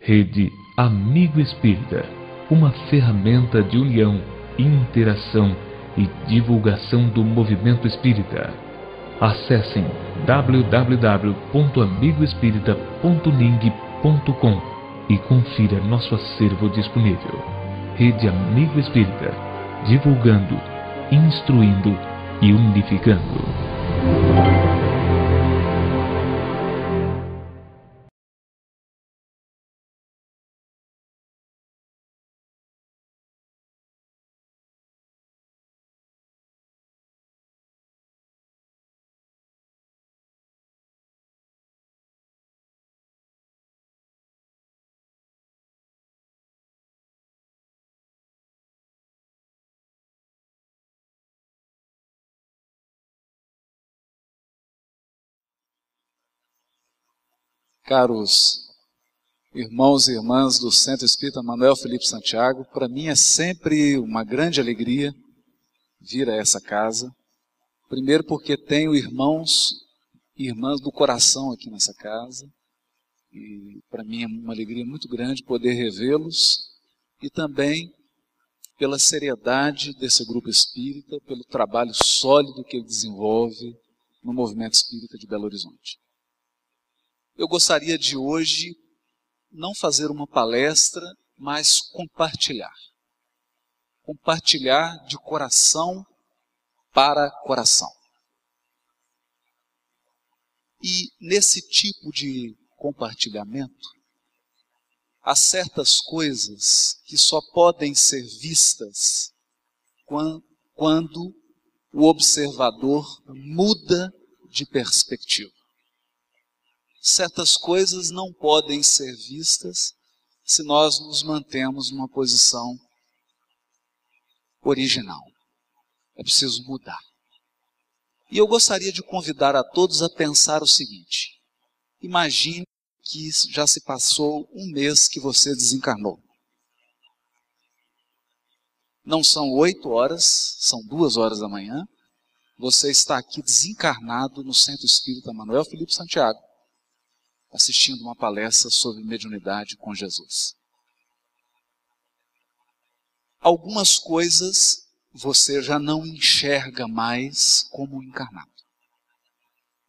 Rede Amigo Espírita, uma ferramenta de união, interação e divulgação do movimento espírita. Acessem www.amigoespírita.ning.com e confira nosso acervo disponível. Rede Amigo Espírita, divulgando, instruindo e unificando. Caros irmãos e irmãs do Centro Espírita Manuel Felipe Santiago, para mim é sempre uma grande alegria vir a essa casa. Primeiro porque tenho irmãos e irmãs do coração aqui nessa casa. E para mim é uma alegria muito grande poder revê-los e também pela seriedade desse grupo espírita, pelo trabalho sólido que ele desenvolve no movimento espírita de Belo Horizonte. Eu gostaria de hoje não fazer uma palestra, mas compartilhar. Compartilhar de coração para coração. E nesse tipo de compartilhamento, há certas coisas que só podem ser vistas quando o observador muda de perspectiva certas coisas não podem ser vistas se nós nos mantemos numa posição original. É preciso mudar. E eu gostaria de convidar a todos a pensar o seguinte: imagine que já se passou um mês que você desencarnou. Não são oito horas, são duas horas da manhã. Você está aqui desencarnado no Centro Espírita Manuel Felipe Santiago assistindo uma palestra sobre mediunidade com Jesus. Algumas coisas você já não enxerga mais como encarnado.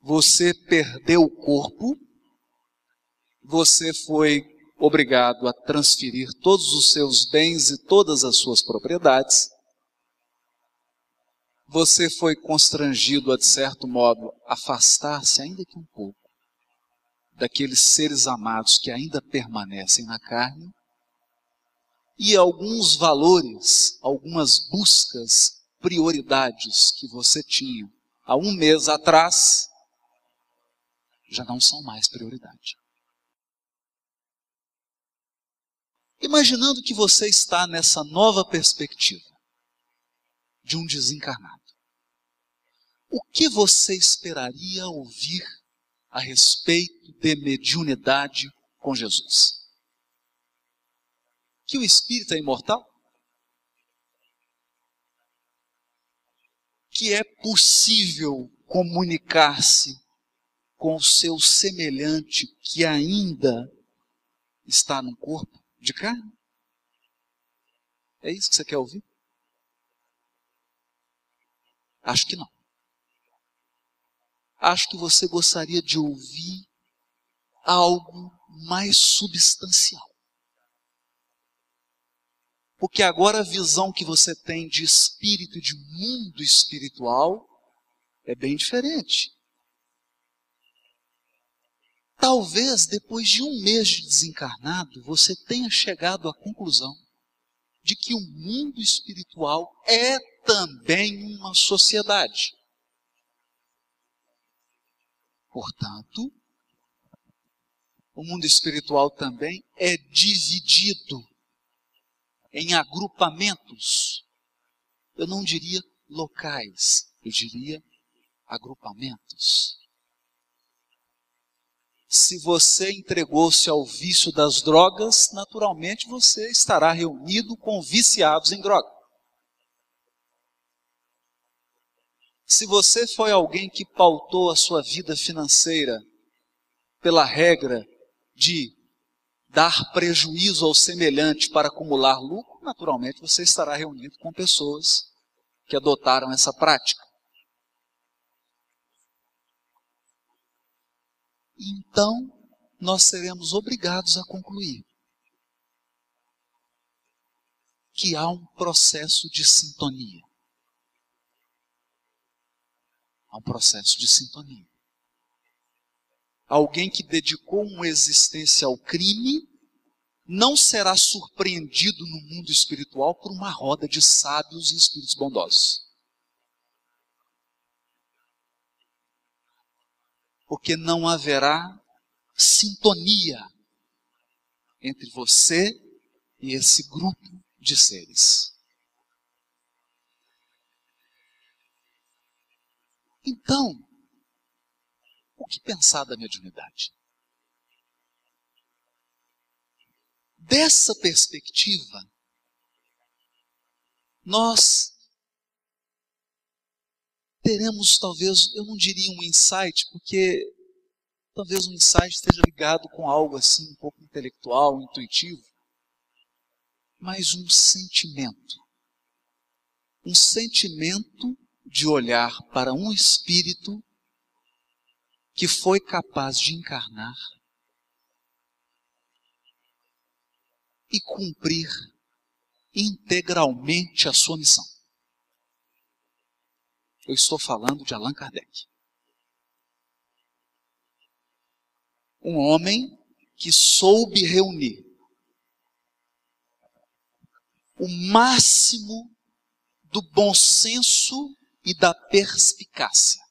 Você perdeu o corpo, você foi obrigado a transferir todos os seus bens e todas as suas propriedades. Você foi constrangido a, de certo modo, afastar-se, ainda que um pouco, daqueles seres amados que ainda permanecem na carne, e alguns valores, algumas buscas, prioridades que você tinha há um mês atrás, já não são mais prioridade. Imaginando que você está nessa nova perspectiva de um desencarnado, o que você esperaria ouvir a respeito de mediunidade com Jesus. Que o espírito é imortal? Que é possível comunicar-se com o seu semelhante que ainda está no corpo de carne? É isso que você quer ouvir? Acho que não acho que você gostaria de ouvir algo mais substancial. Porque agora a visão que você tem de espírito de mundo espiritual é bem diferente. Talvez depois de um mês de desencarnado, você tenha chegado à conclusão de que o mundo espiritual é também uma sociedade. Portanto, o mundo espiritual também é dividido em agrupamentos. Eu não diria locais, eu diria agrupamentos. Se você entregou-se ao vício das drogas, naturalmente você estará reunido com viciados em droga. Se você foi alguém que pautou a sua vida financeira pela regra de dar prejuízo ao semelhante para acumular lucro, naturalmente você estará reunido com pessoas que adotaram essa prática. Então, nós seremos obrigados a concluir que há um processo de sintonia. Há um processo de sintonia. Alguém que dedicou uma existência ao crime não será surpreendido no mundo espiritual por uma roda de sábios e espíritos bondosos. Porque não haverá sintonia entre você e esse grupo de seres. Então, o que pensar da mediunidade? Dessa perspectiva, nós teremos talvez, eu não diria um insight, porque talvez um insight esteja ligado com algo assim um pouco intelectual, intuitivo, mas um sentimento. Um sentimento de olhar para um espírito que foi capaz de encarnar e cumprir integralmente a sua missão. Eu estou falando de Allan Kardec. Um homem que soube reunir o máximo do bom senso e da perspicácia.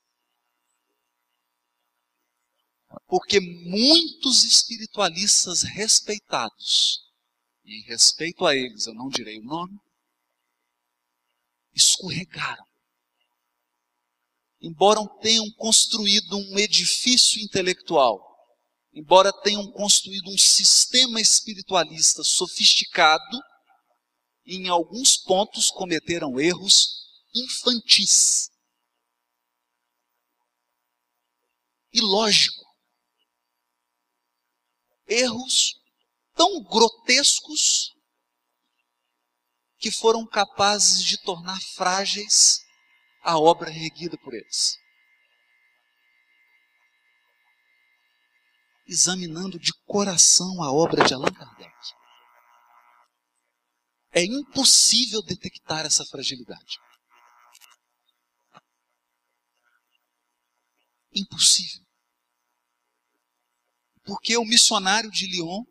Porque muitos espiritualistas respeitados, e em respeito a eles eu não direi o nome, escorregaram. Embora tenham construído um edifício intelectual, embora tenham construído um sistema espiritualista sofisticado, em alguns pontos cometeram erros infantis. E lógico. Erros tão grotescos que foram capazes de tornar frágeis a obra erguida por eles. Examinando de coração a obra de Allan Kardec é impossível detectar essa fragilidade. Impossível. Porque o missionário de Lyon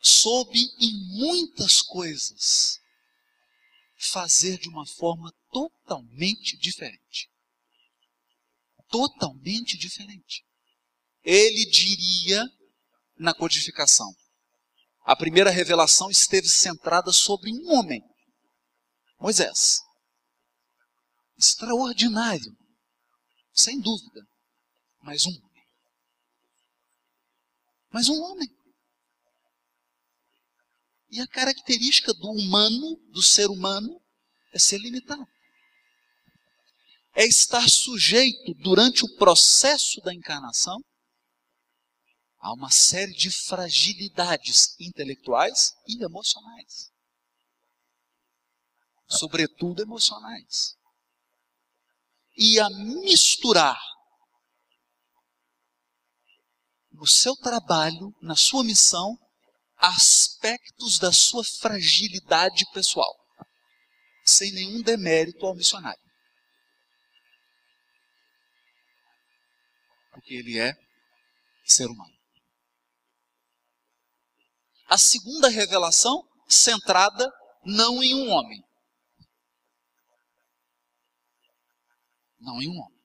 soube em muitas coisas fazer de uma forma totalmente diferente. Totalmente diferente. Ele diria na codificação: a primeira revelação esteve centrada sobre um homem, Moisés. Extraordinário, sem dúvida, mas um homem. Mas um homem. E a característica do humano, do ser humano, é ser limitado. É estar sujeito durante o processo da encarnação há uma série de fragilidades intelectuais e emocionais. Sobretudo emocionais. E a misturar no seu trabalho, na sua missão, aspectos da sua fragilidade pessoal, sem nenhum demérito ao missionário. Porque ele é ser humano. A segunda revelação, centrada não em um homem. Não em um homem.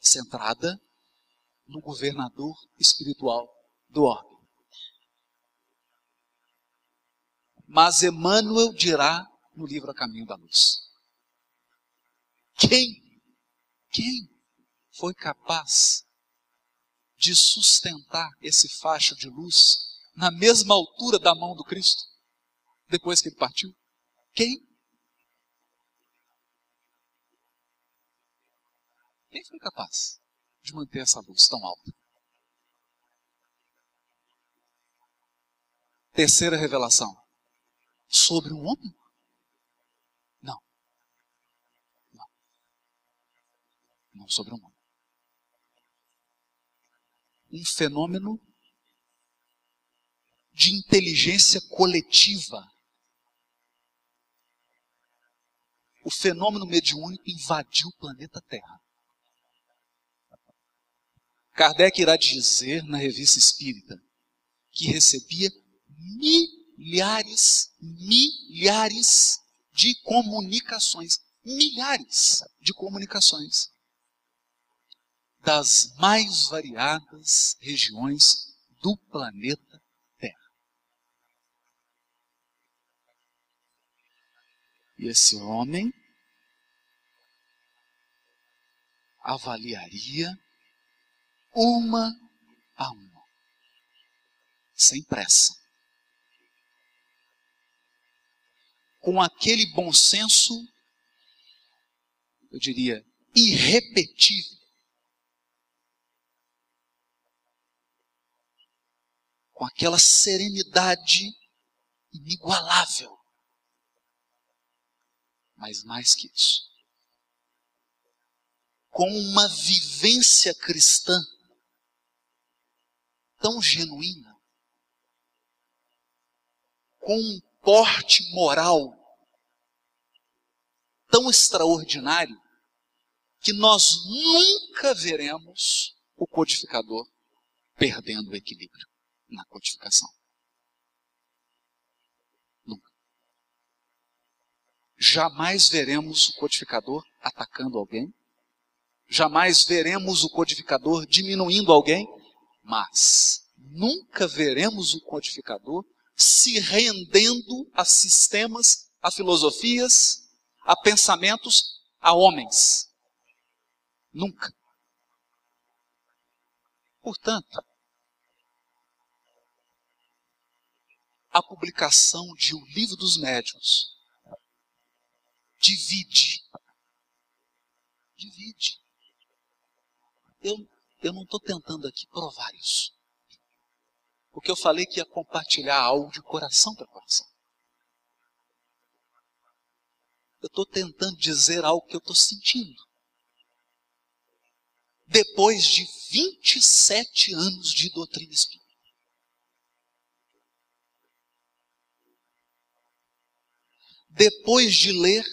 Centrada no governador espiritual do orbe. Mas Emmanuel dirá no livro A Caminho da Luz. Quem, quem foi capaz de sustentar esse facho de luz na mesma altura da mão do Cristo, depois que ele partiu? Quem? Quem foi capaz de manter essa luz tão alta? Terceira revelação. Sobre um homem? Não. Não. Não sobre um homem. Um fenômeno de inteligência coletiva. O fenômeno mediúnico invadiu o planeta Terra. Kardec irá dizer na revista espírita que recebia milhares, milhares de comunicações, milhares de comunicações das mais variadas regiões do planeta Terra. E esse homem avaliaria uma a uma, sem pressa. Com aquele bom senso, eu diria, irrepetível. Com aquela serenidade inigualável. Mas mais que isso, com uma vivência cristã tão genuína, com um porte moral tão extraordinário, que nós nunca veremos o codificador perdendo o equilíbrio na codificação. Nunca. Jamais veremos o codificador atacando alguém. Jamais veremos o codificador diminuindo alguém mas nunca veremos o codificador se rendendo a sistemas, a filosofias, a pensamentos, a homens. Nunca. Portanto, a publicação de O Livro dos Médiuns divide. Divide. Eu eu não estou tentando aqui provar isso. Porque eu falei que ia compartilhar algo de coração para coração. Eu estou tentando dizer algo que eu estou sentindo. Depois de 27 anos de doutrina espírita. Depois de ler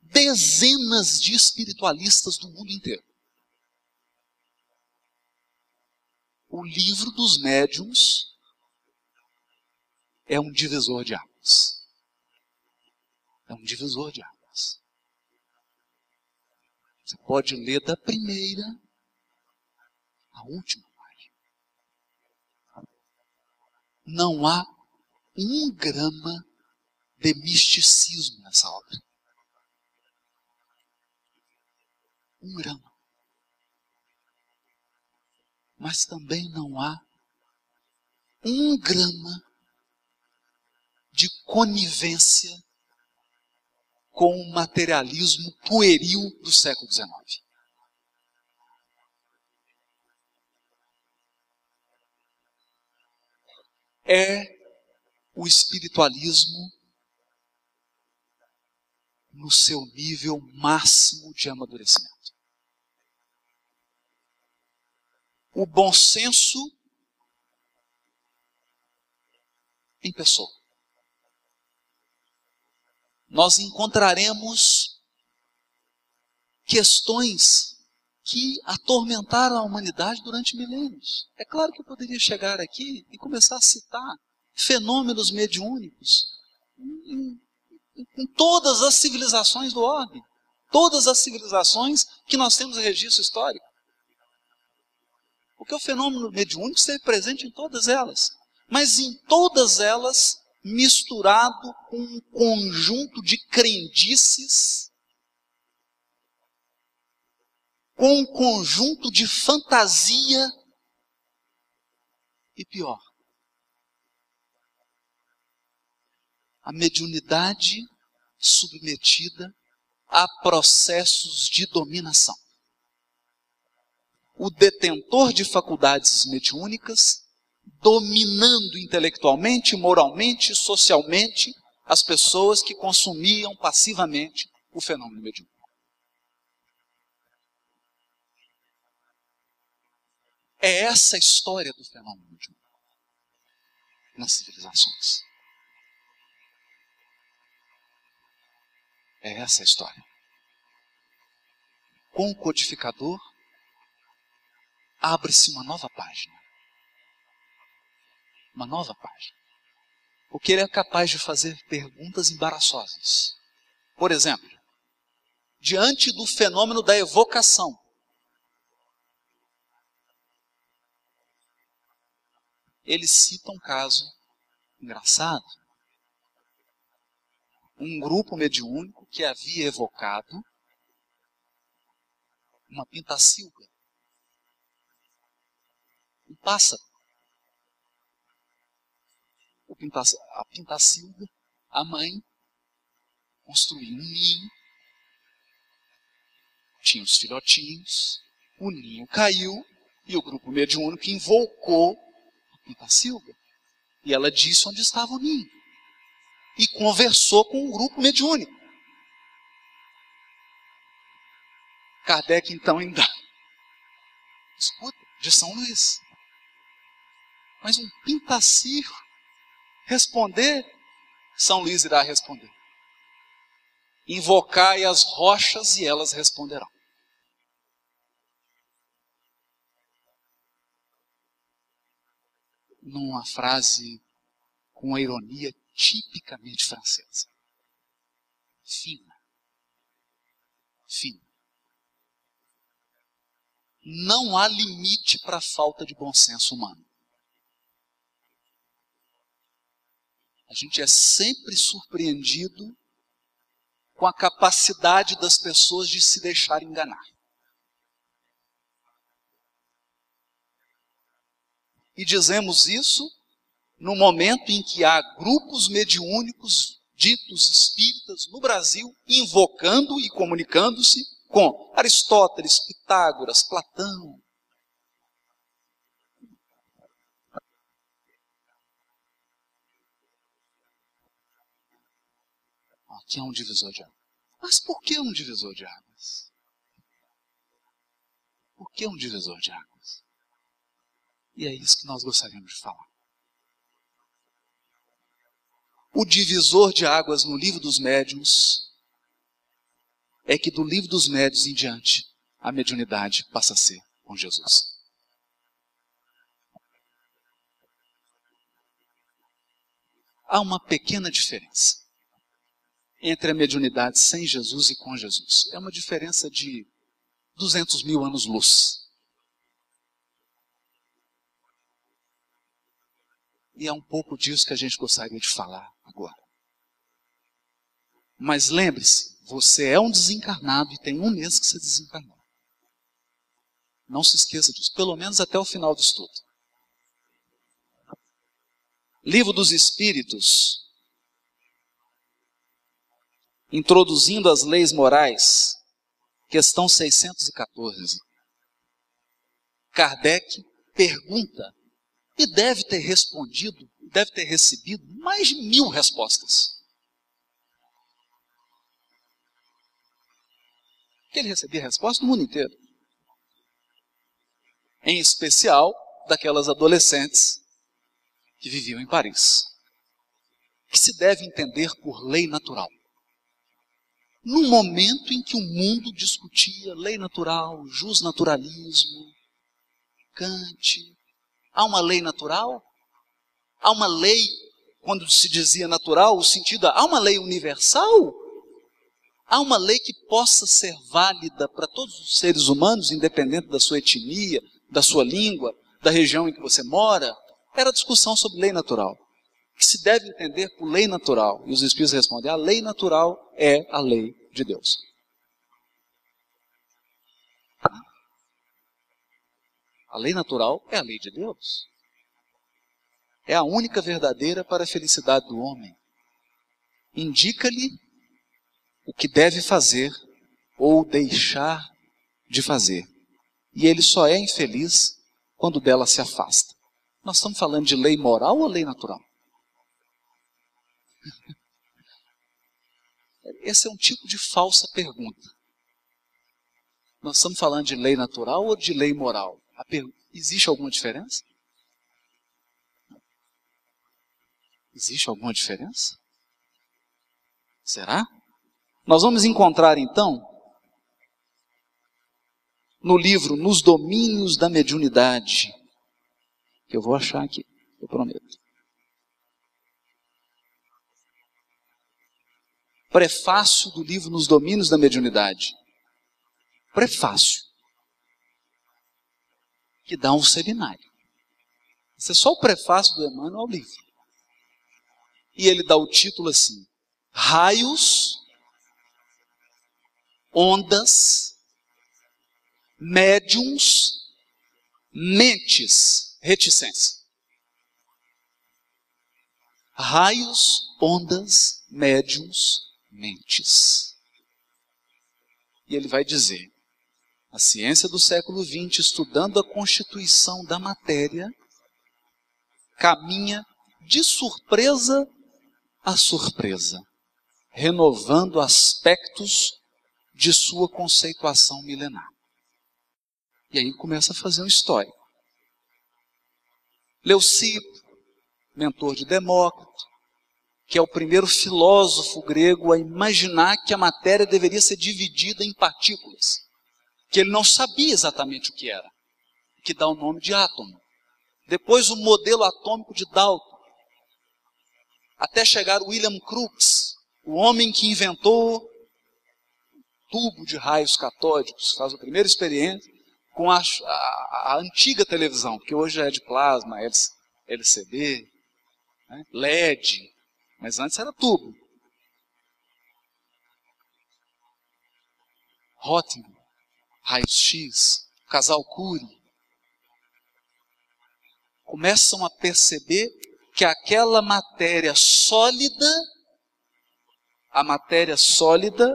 dezenas de espiritualistas do mundo inteiro. O livro dos médiums é um divisor de águas. É um divisor de águas. Você pode ler da primeira à última página. Não há um grama de misticismo nessa obra. Um grama mas também não há um grama de conivência com o materialismo pueril do século XIX. É o espiritualismo no seu nível máximo de amadurecimento. O bom senso em pessoa. Nós encontraremos questões que atormentaram a humanidade durante milênios. É claro que eu poderia chegar aqui e começar a citar fenômenos mediúnicos em, em, em todas as civilizações do orbe, todas as civilizações que nós temos registro histórico. Porque o fenômeno mediúnico esteve presente em todas elas. Mas em todas elas, misturado com um conjunto de crendices, com um conjunto de fantasia e pior. A mediunidade submetida a processos de dominação o detentor de faculdades mediúnicas dominando intelectualmente, moralmente, socialmente as pessoas que consumiam passivamente o fenômeno mediúnico. É essa a história do fenômeno mediúnico nas civilizações. É essa a história. Com o codificador, abre-se uma nova página. Uma nova página. Porque ele é capaz de fazer perguntas embaraçosas. Por exemplo, diante do fenômeno da evocação, ele cita um caso engraçado. Um grupo mediúnico que havia evocado uma pintacilga, um pássaro. a pintacilga, a mãe, construiu um ninho, tinha os filhotinhos, o ninho caiu e o grupo mediúnico invocou Pintacilga. E ela disse onde estava o ninho. E conversou com o grupo mediúnico. Kardec então ainda escuta de São Luís. Mas um pintacilho responder, São Luís irá responder. Invocai as rochas e elas responderão. numa frase com uma ironia tipicamente francesa. Fina. Fina. Não há limite para a falta de bom senso humano. A gente é sempre surpreendido com a capacidade das pessoas de se deixar enganar. E dizemos isso no momento em que há grupos mediúnicos ditos espíritas no Brasil invocando e comunicando-se com Aristóteles, Pitágoras, Platão. Aqui é um divisor de águas. Mas por que um divisor de águas? Por que um divisor de águas? E é isso que nós gostaríamos de falar. O divisor de águas no livro dos médiuns é que do livro dos médiuns em diante, a mediunidade passa a ser com Jesus. Há uma pequena diferença entre a mediunidade sem Jesus e com Jesus. É uma diferença de 200 mil anos-luz. E é um pouco disso que a gente gostaria de falar agora. Mas lembre-se, você é um desencarnado e tem um mês que você desencarnou. Não se esqueça disso, pelo menos até o final do estudo. Livro dos Espíritos, introduzindo as leis morais, questão 614. Kardec pergunta e deve ter respondido, deve ter recebido mais de mil respostas. Que ele recebia respostas no mundo inteiro. Em especial daquelas adolescentes que viviam em Paris. Que se deve entender por lei natural. No momento em que o mundo discutia lei natural, justnaturalismo, Kant, Há uma lei natural? Há uma lei, quando se dizia natural, o sentido, há uma lei universal? Há uma lei que possa ser válida para todos os seres humanos, independente da sua etnia, da sua língua, da região em que você mora? Era discussão sobre lei natural. Que se deve entender por lei natural. E os Espíritos respondem: a lei natural é a lei de Deus. A lei natural é a lei de Deus. É a única verdadeira para a felicidade do homem. Indica-lhe o que deve fazer ou deixar de fazer. E ele só é infeliz quando dela se afasta. Nós estamos falando de lei moral ou lei natural? Esse é um tipo de falsa pergunta. Nós estamos falando de lei natural ou de lei moral? Existe alguma diferença? Existe alguma diferença? Será? Nós vamos encontrar então no livro Nos Domínios da Mediunidade, eu vou achar aqui, eu prometo. Prefácio do livro Nos Domínios da Mediunidade. Prefácio. Que dá um seminário. Isso é só o prefácio do Emmanuel ao livro. E ele dá o título assim: Raios, Ondas, Médiums, Mentes, Reticência. Raios, ondas, médiums, mentes. E ele vai dizer: a ciência do século XX, estudando a constituição da matéria, caminha de surpresa a surpresa, renovando aspectos de sua conceituação milenar. E aí começa a fazer um histórico. Leucipo, mentor de Demócrito, que é o primeiro filósofo grego a imaginar que a matéria deveria ser dividida em partículas, que ele não sabia exatamente o que era, que dá o nome de átomo. Depois o modelo atômico de Dalton, até chegar William Crookes, o homem que inventou tubo de raios catódicos, faz a primeira experiência com a, a, a antiga televisão, que hoje é de plasma, LCD, né, LED, mas antes era tubo. Röntgen, raio-x, casal Curie, começam a perceber que aquela matéria sólida, a matéria sólida,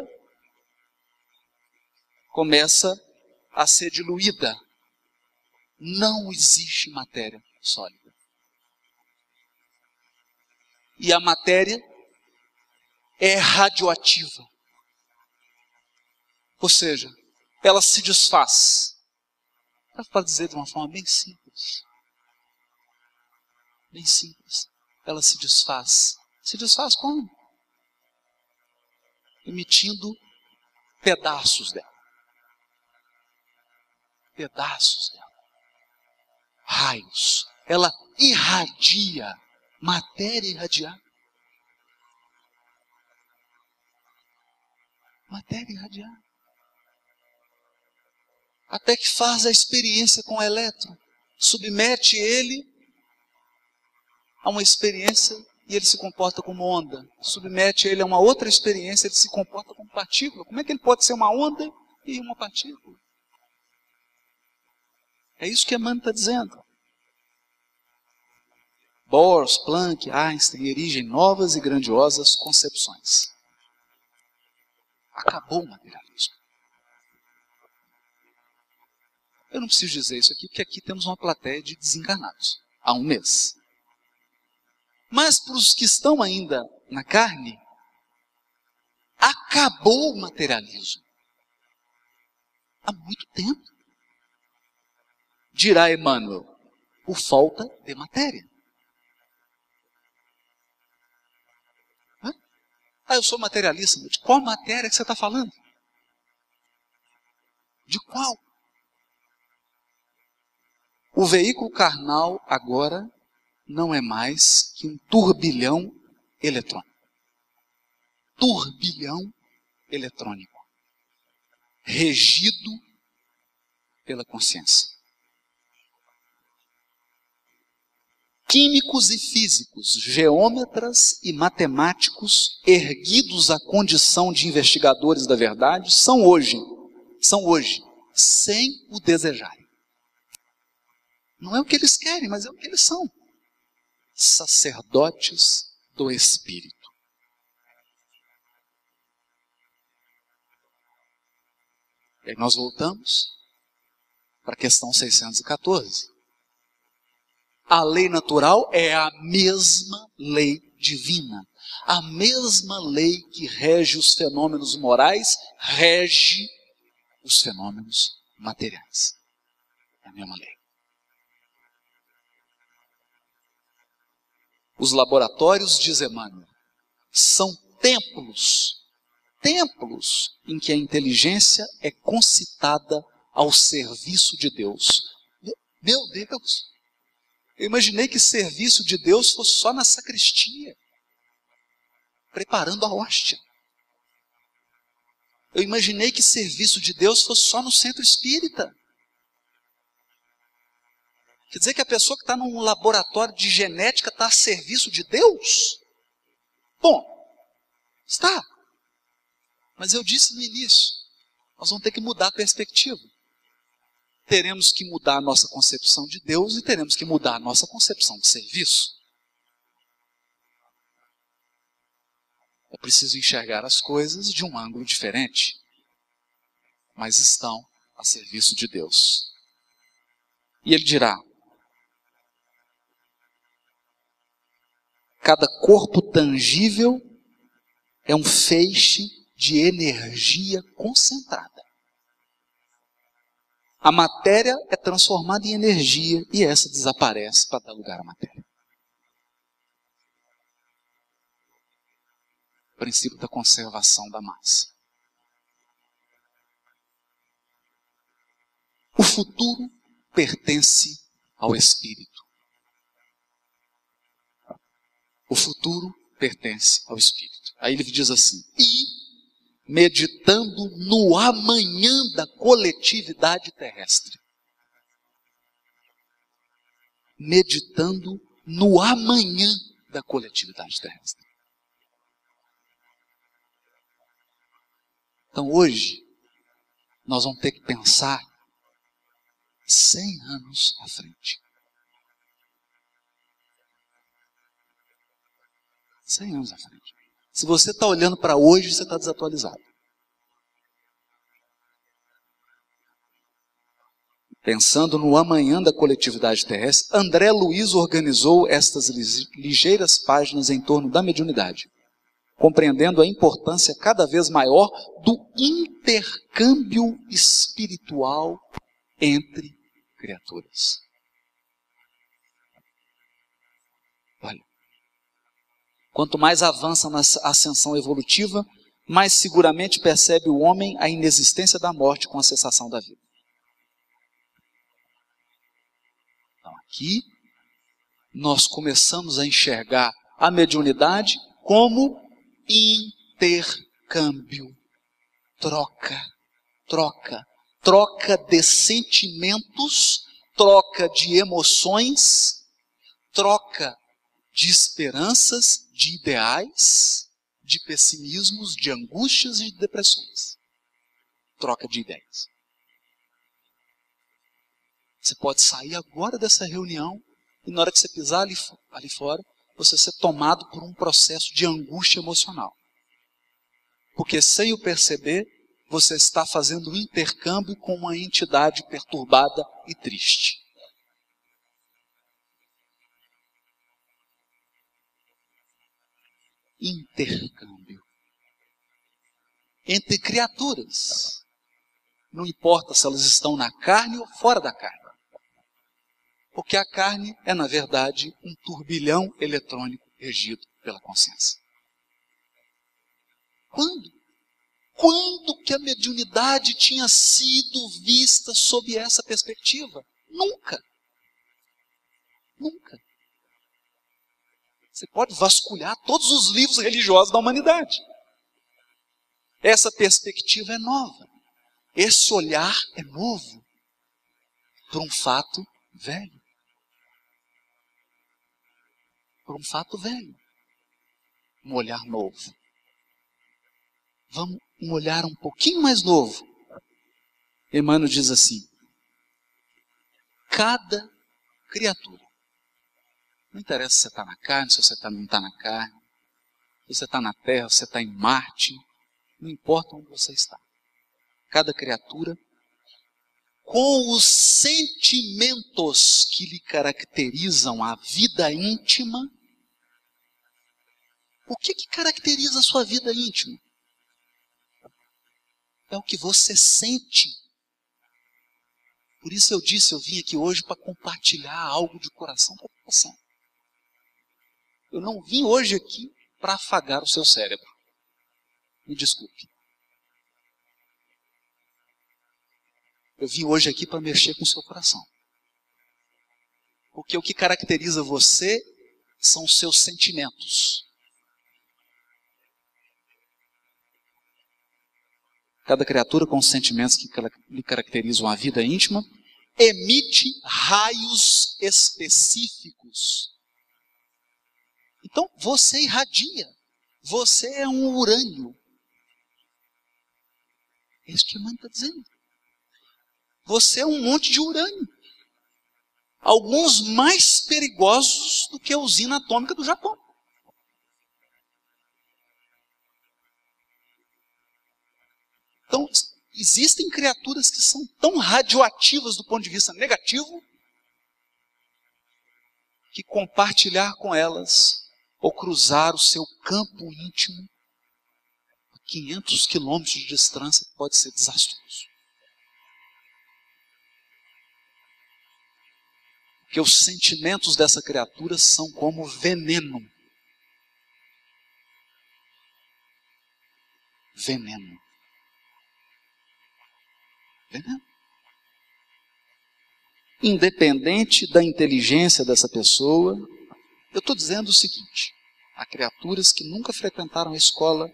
começa a ser diluída. Não existe matéria sólida e a matéria é radioativa. Ou seja, ela se desfaz. Para dizer de uma forma bem simples. Bem simples. Ela se desfaz. Se desfaz como? Emitindo pedaços dela. Pedaços dela. Raios. Ela irradia Matéria irradiar. Matéria irradiar. Até que faz a experiência com o elétron. Submete ele a uma experiência e ele se comporta como onda. Submete ele a uma outra experiência, ele se comporta como partícula. Como é que ele pode ser uma onda e uma partícula? É isso que Emmanuel está dizendo. Bohr, Planck, Einstein erigem novas e grandiosas concepções. Acabou o materialismo. Eu não preciso dizer isso aqui, porque aqui temos uma plateia de desencarnados há um mês. Mas para os que estão ainda na carne, acabou o materialismo. Há muito tempo. Dirá Emmanuel, por falta de matéria. Ah, eu sou materialista. De qual matéria que você está falando? De qual? O veículo carnal agora não é mais que um turbilhão eletrônico. Turbilhão eletrônico. Regido pela consciência. Químicos e físicos, geômetras e matemáticos, erguidos à condição de investigadores da verdade, são hoje, são hoje, sem o desejarem. Não é o que eles querem, mas é o que eles são. Sacerdotes do Espírito. E aí nós voltamos para a questão 614 A lei natural é a mesma lei divina. A mesma lei que rege os fenômenos morais rege os fenômenos materiais. É a mesma lei. Os laboratórios, diz Emmanuel, são templos, templos em que a inteligência é concitada ao serviço de Deus. Meu Deus! Eu imaginei que serviço de Deus fosse só na sacristia, preparando a hóstia. Eu imaginei que serviço de Deus fosse só no centro espírita. Quer dizer que a pessoa que está num laboratório de genética está a serviço de Deus? Bom, está. Mas eu disse no início, nós vamos ter que mudar a perspectiva. Teremos que mudar a nossa concepção de Deus e teremos que mudar a nossa concepção de serviço. É preciso enxergar as coisas de um ângulo diferente, mas estão a serviço de Deus. E ele dirá: Cada corpo tangível é um feixe de energia concentrada. A matéria é transformada em energia e essa desaparece para dar lugar à matéria. O princípio da conservação da massa. O futuro pertence ao espírito. O futuro pertence ao Espírito. Aí ele diz assim: e meditando no amanhã da coletividade terrestre. Meditando no amanhã da coletividade terrestre. Então hoje, nós vamos ter que pensar 100 anos à frente. 100 anos à frente. Se você está olhando para hoje, você está desatualizado. Pensando no amanhã da coletividade terrestre, André Luiz organizou estas ligeiras páginas em torno da mediunidade, compreendendo a importância cada vez maior do intercâmbio espiritual entre criaturas. Quanto mais avança na ascensão evolutiva, mais seguramente percebe o homem a inexistência da morte com a cessação da vida. Então, aqui, nós começamos a enxergar a mediunidade como intercâmbio, troca, troca, troca de sentimentos, troca de emoções, troca de esperanças, de ideais, de pessimismos, de angústias e de depressões. Troca de ideias. Você pode sair agora dessa reunião e na hora que você pisar ali, ali fora, você ser tomado por um processo de angústia emocional. Porque sem o perceber, você está fazendo um intercâmbio com uma entidade perturbada e triste. Intercâmbio entre criaturas. Não importa se elas estão na carne ou fora da carne. Porque a carne é, na verdade, um turbilhão eletrônico regido pela consciência. Quando? Quando que a mediunidade tinha sido vista sob essa perspectiva? Nunca. Nunca. Você pode vasculhar todos os livros religiosos da humanidade. Essa perspectiva é nova. Esse olhar é novo para um fato velho. Para um fato velho. Um olhar novo. Vamos um olhar um pouquinho mais novo. Emmanuel diz assim: cada criatura não interessa se você está na carne, se você tá, não está na carne, se você está na Terra, se você está em Marte, não importa onde você está. Cada criatura com os sentimentos que lhe caracterizam a vida íntima. O que, que caracteriza a sua vida íntima? É o que você sente. Por isso eu disse, eu vim aqui hoje para compartilhar algo de coração para coração. Eu não vim hoje aqui para afagar o seu cérebro. Me desculpe. Eu vim hoje aqui para mexer com o seu coração. Porque o que caracteriza você são os seus sentimentos. Cada criatura com os sentimentos que lhe caracterizam a vida íntima emite raios específicos. Então você irradia. Você é um urânio. É isso que a mãe está dizendo. Você é um monte de urânio. Alguns mais perigosos do que a usina atômica do Japão. Então, existem criaturas que são tão radioativas do ponto de vista negativo que compartilhar com elas ou cruzar o seu campo íntimo a 500 quilômetros de distância pode ser desastroso. que os sentimentos dessa criatura são como veneno. Veneno. Veneno. Independente da inteligência dessa pessoa, eu estou dizendo o seguinte: há criaturas que nunca frequentaram a escola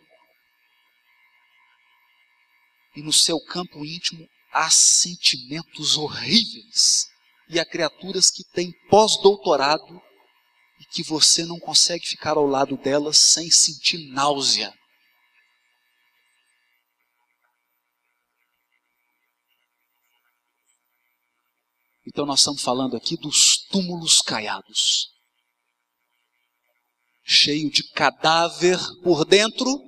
e no seu campo íntimo há sentimentos horríveis e há criaturas que têm pós-doutorado e que você não consegue ficar ao lado delas sem sentir náusea. Então nós estamos falando aqui dos túmulos caiados. Cheio de cadáver por dentro,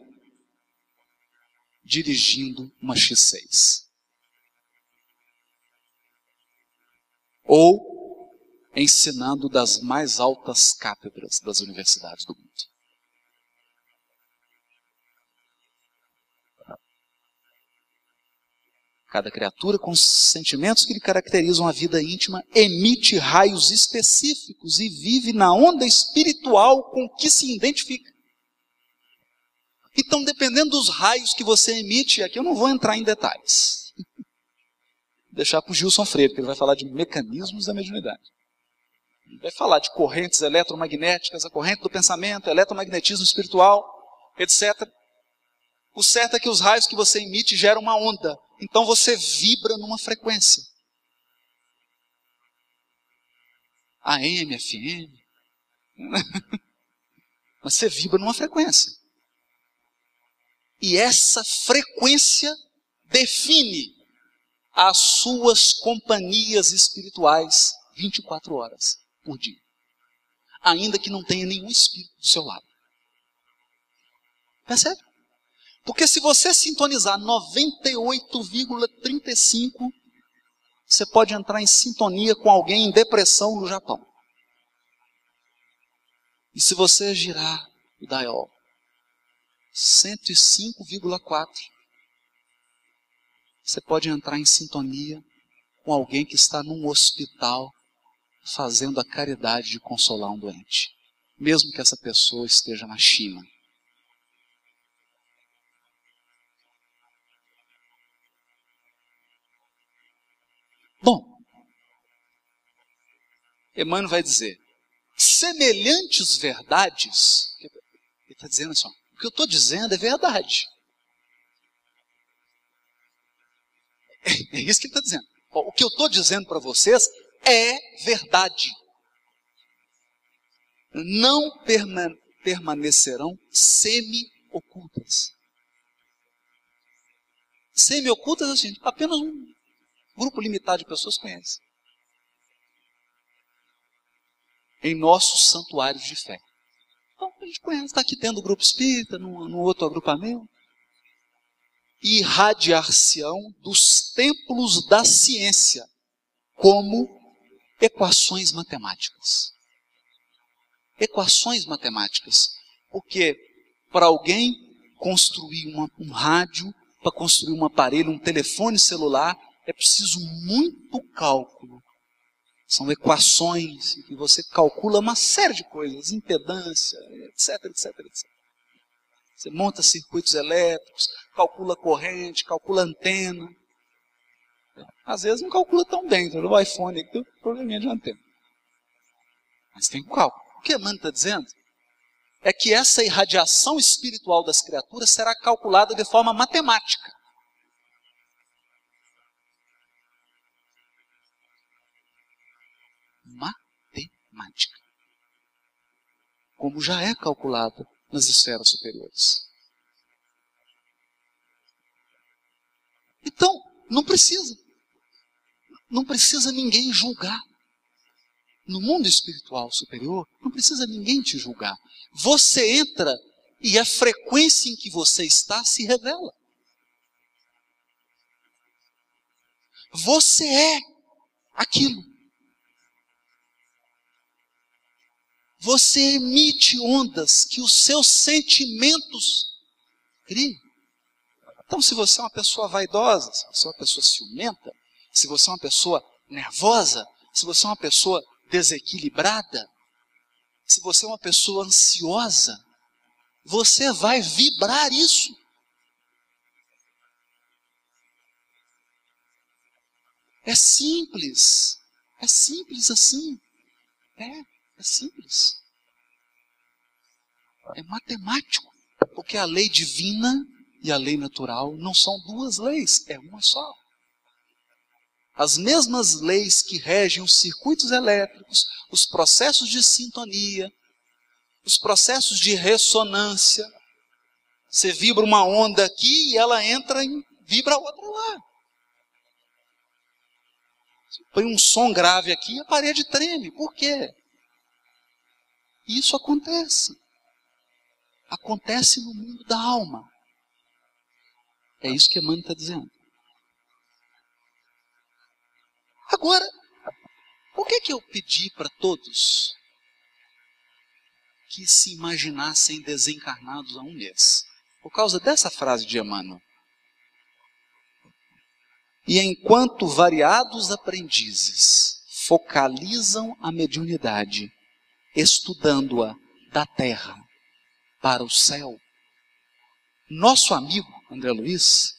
dirigindo uma X6. ou ensinando das mais altas cátedras das universidades do mundo. Cada criatura com sentimentos que lhe caracterizam a vida íntima emite raios específicos e vive na onda espiritual com que se identifica. Então, dependendo dos raios que você emite, aqui eu não vou entrar em detalhes deixar para o Gilson Freire, que ele vai falar de mecanismos da mediunidade. Ele vai falar de correntes eletromagnéticas, a corrente do pensamento, eletromagnetismo espiritual, etc. O certo é que os raios que você emite geram uma onda. Então você vibra numa frequência. AM, FM. Mas você vibra numa frequência. E essa frequência define as suas companhias espirituais 24 horas por dia. Ainda que não tenha nenhum espírito do seu lado. Percebe? Porque se você sintonizar 98,35, você pode entrar em sintonia com alguém em depressão no Japão. E se você girar o dial 105,4, você pode entrar em sintonia com alguém que está num hospital fazendo a caridade de consolar um doente, mesmo que essa pessoa esteja na China. Bom, Emmanuel vai dizer, semelhantes verdades, ele está dizendo assim, o que eu estou dizendo é verdade. É isso que ele está dizendo. O que eu estou dizendo para vocês é verdade. Não permanecerão semi-ocultas. Semi-ocultas, assim, apenas um grupo limitado de pessoas conhece. Em nossos santuários de fé. Então, a gente conhece, está aqui dentro do grupo espírita, no, no outro agrupamento. irradiar-se-ão dos templos da ciência como equações matemáticas. Equações matemáticas. Porque para alguém construir uma, um rádio, para construir um aparelho, um telefone celular, é preciso muito cálculo. São equações em que você calcula uma série de coisas, impedância, etc, etc, etc. Você monta circuitos elétricos, calcula corrente, calcula antena. Às vezes não calcula tão bem, então o iPhone tem um probleminha de antena. Mas tem um cálculo. O que Emmanuel está dizendo é que essa irradiação espiritual das criaturas será calculada de forma matemática. Matemática. Como já é calculada nas esferas superiores. Então, não precisa. Não precisa ninguém julgar. No mundo espiritual superior, não precisa ninguém te julgar. Você entra e a frequência em que você está se revela. Você é aquilo. Você emite ondas que os seus sentimentos criam. Então, se você é uma pessoa vaidosa, se você é uma pessoa ciumenta, se você é uma pessoa nervosa, se você é uma pessoa desequilibrada, se você é uma pessoa ansiosa, você vai vibrar isso. É simples. É simples assim. É, é simples. É matemático. Porque a lei divina e a lei natural não são duas leis, é uma só. As mesmas leis que regem os circuitos elétricos, os processos de sintonia, os processos de ressonância. Você vibra uma onda aqui e ela entra e vibra outra lá. Põe um som grave aqui e a parede treme. Por quê? Isso acontece. Acontece no mundo da alma. É isso que Emmanuel está dizendo. Agora, por que, que eu pedi para todos que se imaginassem desencarnados há um mês? Por causa dessa frase de Emmanuel. E enquanto variados aprendizes focalizam a mediunidade, estudando-a da terra para o céu, nosso amigo André Luiz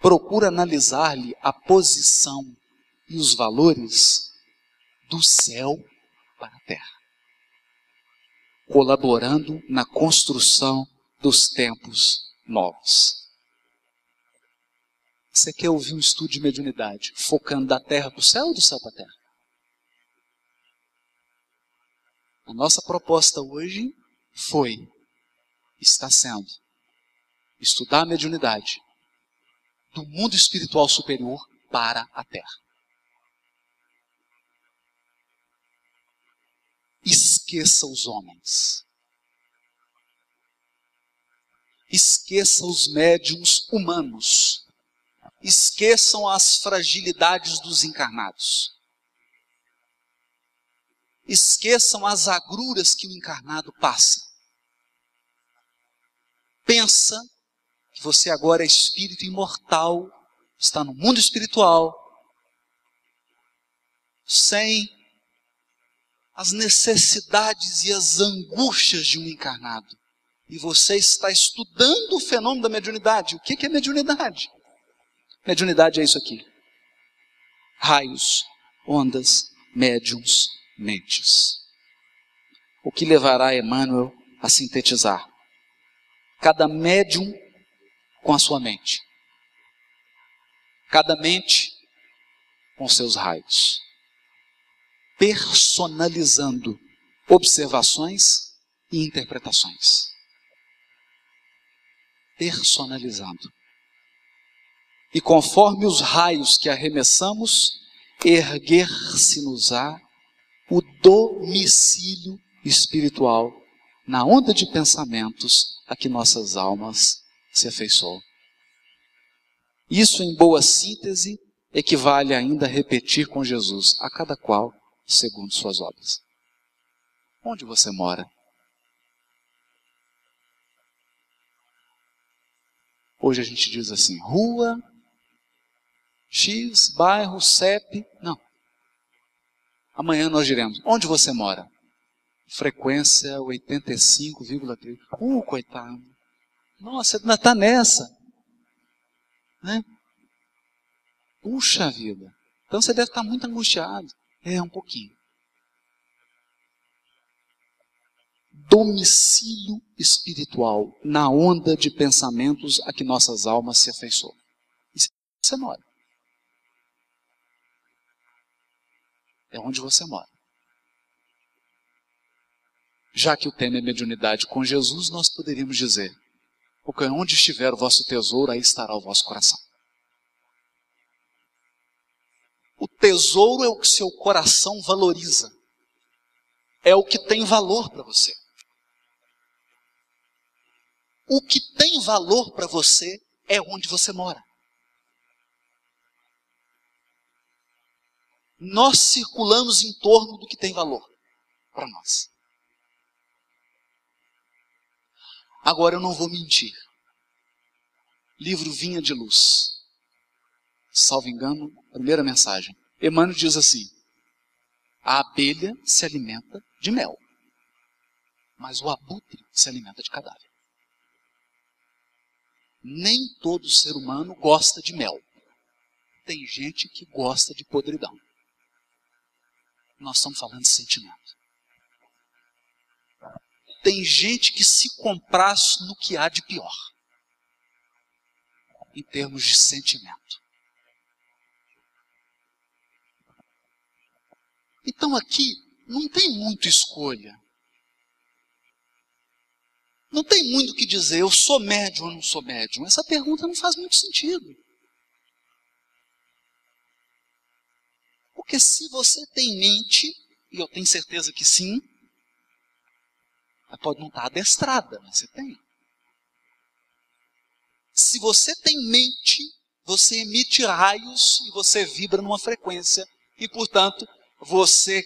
procura analisar-lhe a posição e os valores do céu para a terra, colaborando na construção dos tempos novos. Você quer ouvir um estudo de mediunidade focando da terra para o céu ou do céu para a terra? A nossa proposta hoje foi, está sendo, estudar a mediunidade do mundo espiritual superior para a terra. Esqueça os homens. Esqueça os médiums humanos. Esqueçam as fragilidades dos encarnados. Esqueçam as agruras que o encarnado passa. Pensa que você agora é espírito imortal, está no mundo espiritual, sem as necessidades e as angústias de um encarnado. E você está estudando o fenômeno da mediunidade. O que é mediunidade? Mediunidade é isso aqui: raios, ondas, médiums, mentes. O que levará Emmanuel a sintetizar? Cada médium com a sua mente. Cada mente com seus raios personalizando observações e interpretações. Personalizando. E conforme os raios que arremessamos, erguer-se-nos-á o domicílio espiritual na onda de pensamentos a que nossas almas se afeiçoam. Isso, em boa síntese, equivale ainda a repetir com Jesus, a cada qual segundo suas obras. Onde você mora? Hoje a gente diz assim, rua, X, bairro, CEP. Não. Amanhã nós diremos, onde você mora? Frequência 85,3. Uh, coitado. Nossa, ainda está nessa. Né? Puxa vida. Então você deve estar muito angustiado. É, um pouquinho. Domicílio espiritual na onda de pensamentos a que nossas almas se afeiçoam. Isso você mora. É onde você mora. Já que o tema é mediunidade com Jesus, nós poderíamos dizer: porque onde estiver o vosso tesouro, aí estará o vosso coração. O tesouro é o que seu coração valoriza. É o que tem valor para você. O que tem valor para você é onde você mora. Nós circulamos em torno do que tem valor para nós. Agora eu não vou mentir. Livro Vinha de Luz salvo engano, primeira mensagem. Emmanuel diz assim: a abelha se alimenta de mel, mas o abutre se alimenta de cadáver. Nem todo ser humano gosta de mel. Tem gente que gosta de podridão. Nós estamos falando de sentimento. Tem gente que se compraz no que há de pior, em termos de sentimento. Então aqui não tem muito escolha. Não tem muito o que dizer, eu sou médium ou não sou médium. Essa pergunta não faz muito sentido. Porque se você tem mente, e eu tenho certeza que sim, pode não estar adestrada, mas você tem. Se você tem mente, você emite raios e você vibra numa frequência, e portanto, você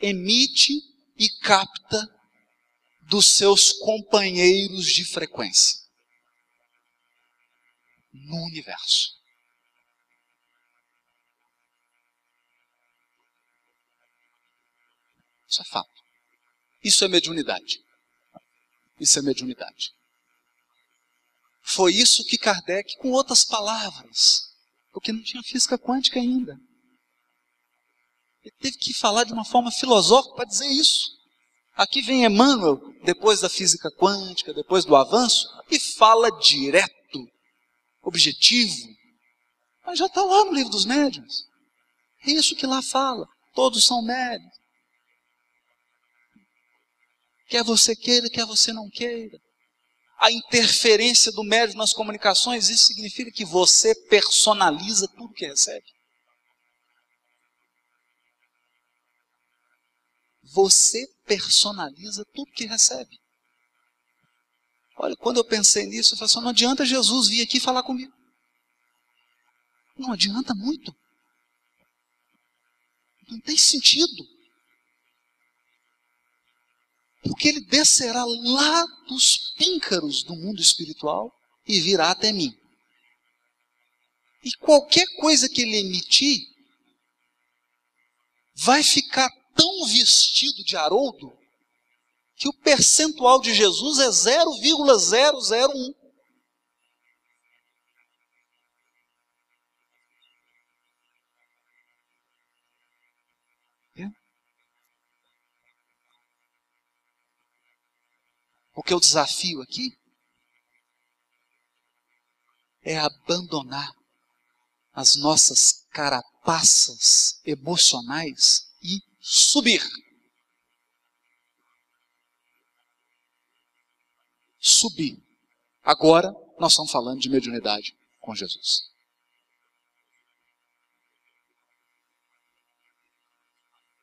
emite e capta dos seus companheiros de frequência no universo. Isso é fato. Isso é mediunidade. Isso é mediunidade. Foi isso que Kardec, com outras palavras, porque não tinha física quântica ainda, ele teve que falar de uma forma filosófica para dizer isso. Aqui vem Emmanuel, depois da física quântica, depois do avanço, e fala direto, objetivo. Mas já está lá no livro dos médiuns. É isso que lá fala. Todos são médiuns. Quer você queira, quer você não queira. A interferência do médium nas comunicações, isso significa que você personaliza tudo que recebe. Você personaliza tudo que recebe. Olha, quando eu pensei nisso, eu falei assim, não adianta Jesus vir aqui falar comigo. Não adianta muito. Não tem sentido. Porque ele descerá lá dos píncaros do mundo espiritual e virá até mim. E qualquer coisa que ele emitir vai ficar tão vestido de Haroldo que o percentual de Jesus é 0,001. É? Porque o desafio aqui é abandonar as nossas carapaças emocionais e subir. Subir. Agora nós estamos falando de mediunidade com Jesus.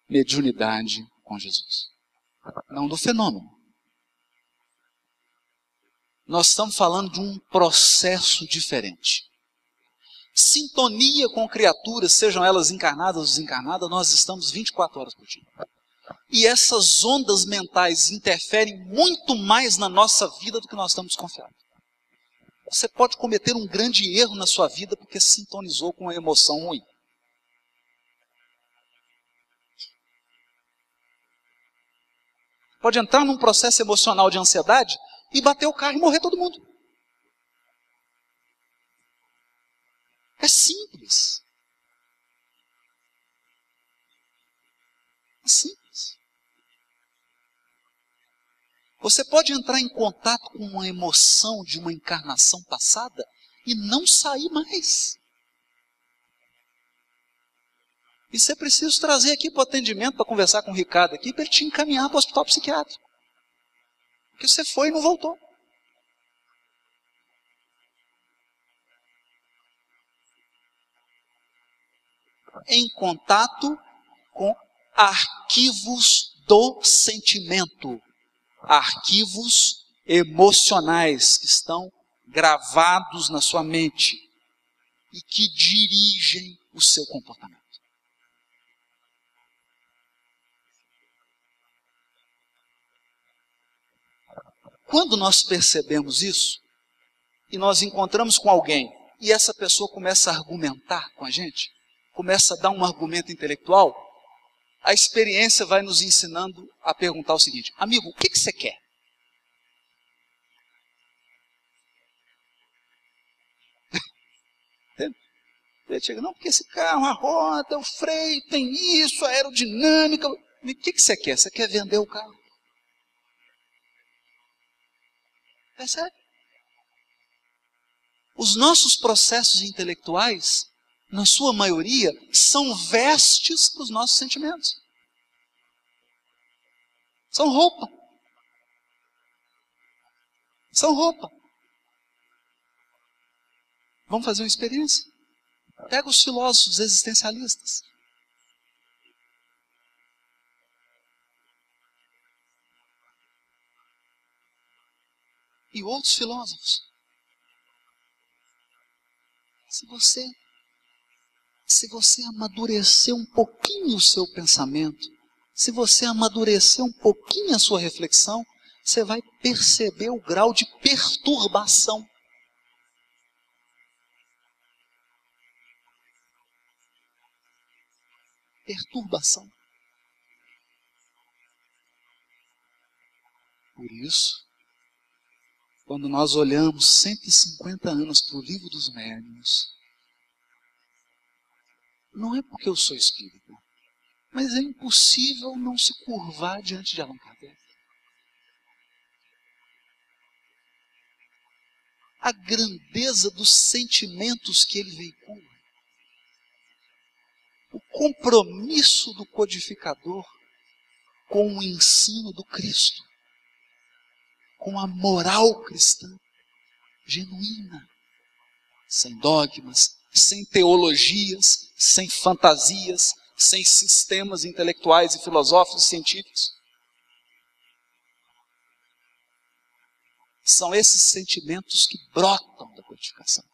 Mediunidade com Jesus. Não do fenômeno. Nós estamos falando de um processo diferente. sintonia com criaturas, sejam elas encarnadas ou desencarnadas, nós estamos 24 horas por dia. E essas ondas mentais interferem muito mais na nossa vida do que nós estamos confiados. Você pode cometer um grande erro na sua vida porque sintonizou com uma emoção ruim. Pode entrar num processo emocional de ansiedade e bater o carro e morrer todo mundo. É simples. É simples. Você pode entrar em contato com uma emoção de uma encarnação passada e não sair mais. E você precisa trazer aqui para o atendimento, para conversar com o Ricardo aqui, para ele te encaminhar para o hospital psiquiátrico. Porque você foi e não voltou. Em contato com arquivos do sentimento, arquivos emocionais que estão gravados na sua mente e que dirigem o seu comportamento. Quando nós percebemos isso, e nós encontramos com alguém, e essa pessoa começa a argumentar com a gente, começa a dar um argumento intelectual, a experiência vai nos ensinando a perguntar o seguinte: amigo, o que, que você quer? Ele chega, não, porque esse carro, a roda, o freio, tem isso, a aerodinâmica. O que, que você quer? Você quer vender o carro? Percebe? Os nossos processos intelectuais, na sua maioria, são vestes para os nossos sentimentos. São roupa. São roupa. Vamos fazer uma experiência? Pega os filósofos existencialistas. E outros filósofos. Se você se você amadurecer um pouquinho o seu pensamento, se você amadurecer um pouquinho a sua reflexão, você vai perceber o grau de perturbação. Perturbação. Por isso, quando nós olhamos 150 anos para o livro dos médiuns, não é porque eu sou espírita, mas é impossível não se curvar diante de Allan Kardec. A grandeza dos sentimentos que ele veicula, o compromisso do codificador com o ensino do Cristo com a moral cristã genuína, sem dogmas, sem teologias, sem fantasias, sem sistemas intelectuais e filosóficos e científicos. São esses sentimentos que brotam da codificação.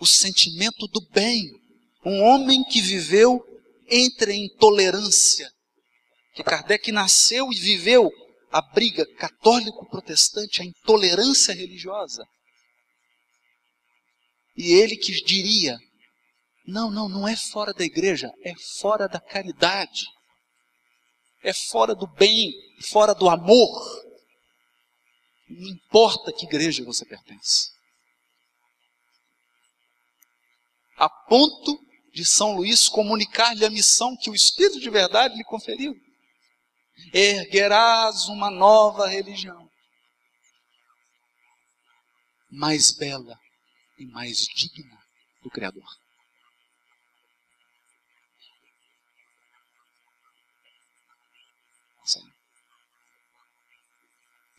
O sentimento do bem. Um homem que viveu entre a intolerância, que Kardec nasceu e viveu a briga católico-protestante, a intolerância religiosa. E ele que diria: não, não, não é fora da igreja, é fora da caridade, é fora do bem, fora do amor. Não importa que igreja você pertence. A ponto de São Luís comunicar-lhe a missão que o Espírito de verdade lhe conferiu erguerás uma nova religião, mais bela e mais digna do Criador.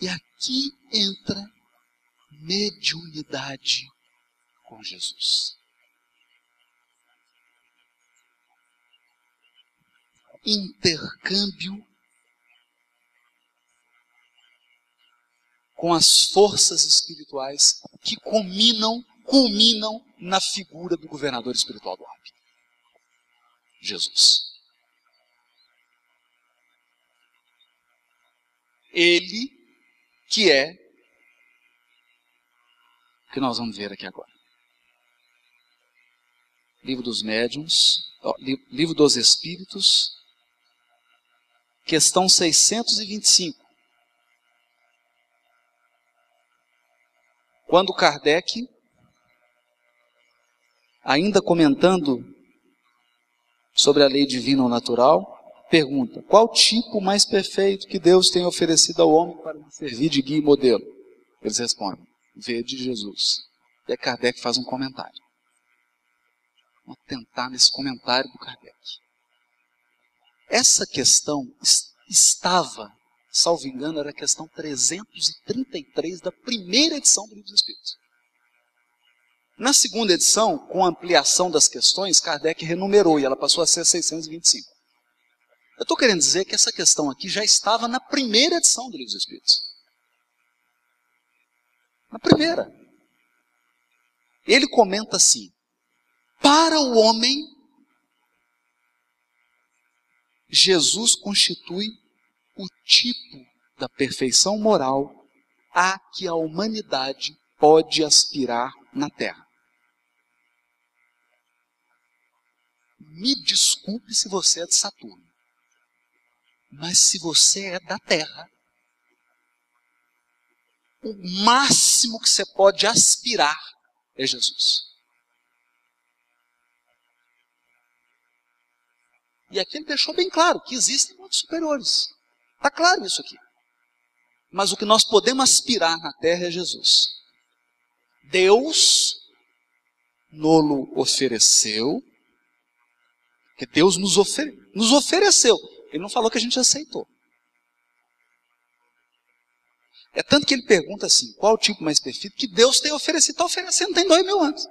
E aqui entra mediunidade com Jesus. Intercâmbio com as forças espirituais que combinam culminam na figura do governador espiritual do orbe. Jesus. Ele que é o que nós vamos ver aqui agora. Livro dos Médiuns, Livro dos Espíritos, questão 625. Quando Kardec, ainda comentando sobre a lei divina ou natural, pergunta: qual tipo mais perfeito que Deus tem oferecido ao homem para servir de guia e modelo? Eles respondem: Vede Jesus. E aí Kardec faz um comentário. Vamos tentar nesse comentário do Kardec. Essa questão estava, salvo engano, era a questão 333 da primeira edição do Livro dos Espíritos. Na segunda edição, com a ampliação das questões, Kardec renumerou e ela passou a ser 625. Eu estou querendo dizer que essa questão aqui já estava na primeira edição do Livro dos Espíritos. Na primeira. Ele comenta assim: para o homem, Jesus constitui o tipo da perfeição moral a que a humanidade pode aspirar na Terra. Me desculpe se você é de Saturno, mas se você é da Terra, o máximo que você pode aspirar é Jesus. E aqui ele deixou bem claro que existem muitos superiores. Está claro isso aqui. Mas o que nós podemos aspirar na terra é Jesus. Deus nolo ofereceu, que Deus nos, ofer nos ofereceu. Ele não falou que a gente aceitou. É tanto que ele pergunta assim: qual o tipo mais perfeito que Deus tem oferecido? Está oferecendo tem dois mil anos.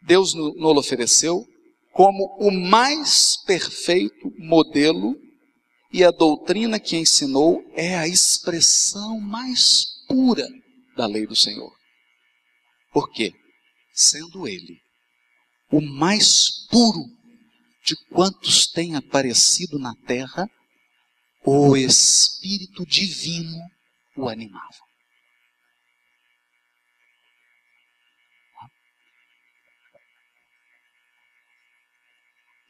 Deus nos ofereceu como o mais perfeito modelo e a doutrina que ensinou é a expressão mais pura da lei do Senhor. Por quê? Sendo Ele o mais puro de quantos tem aparecido na terra, o Espírito Divino o animava.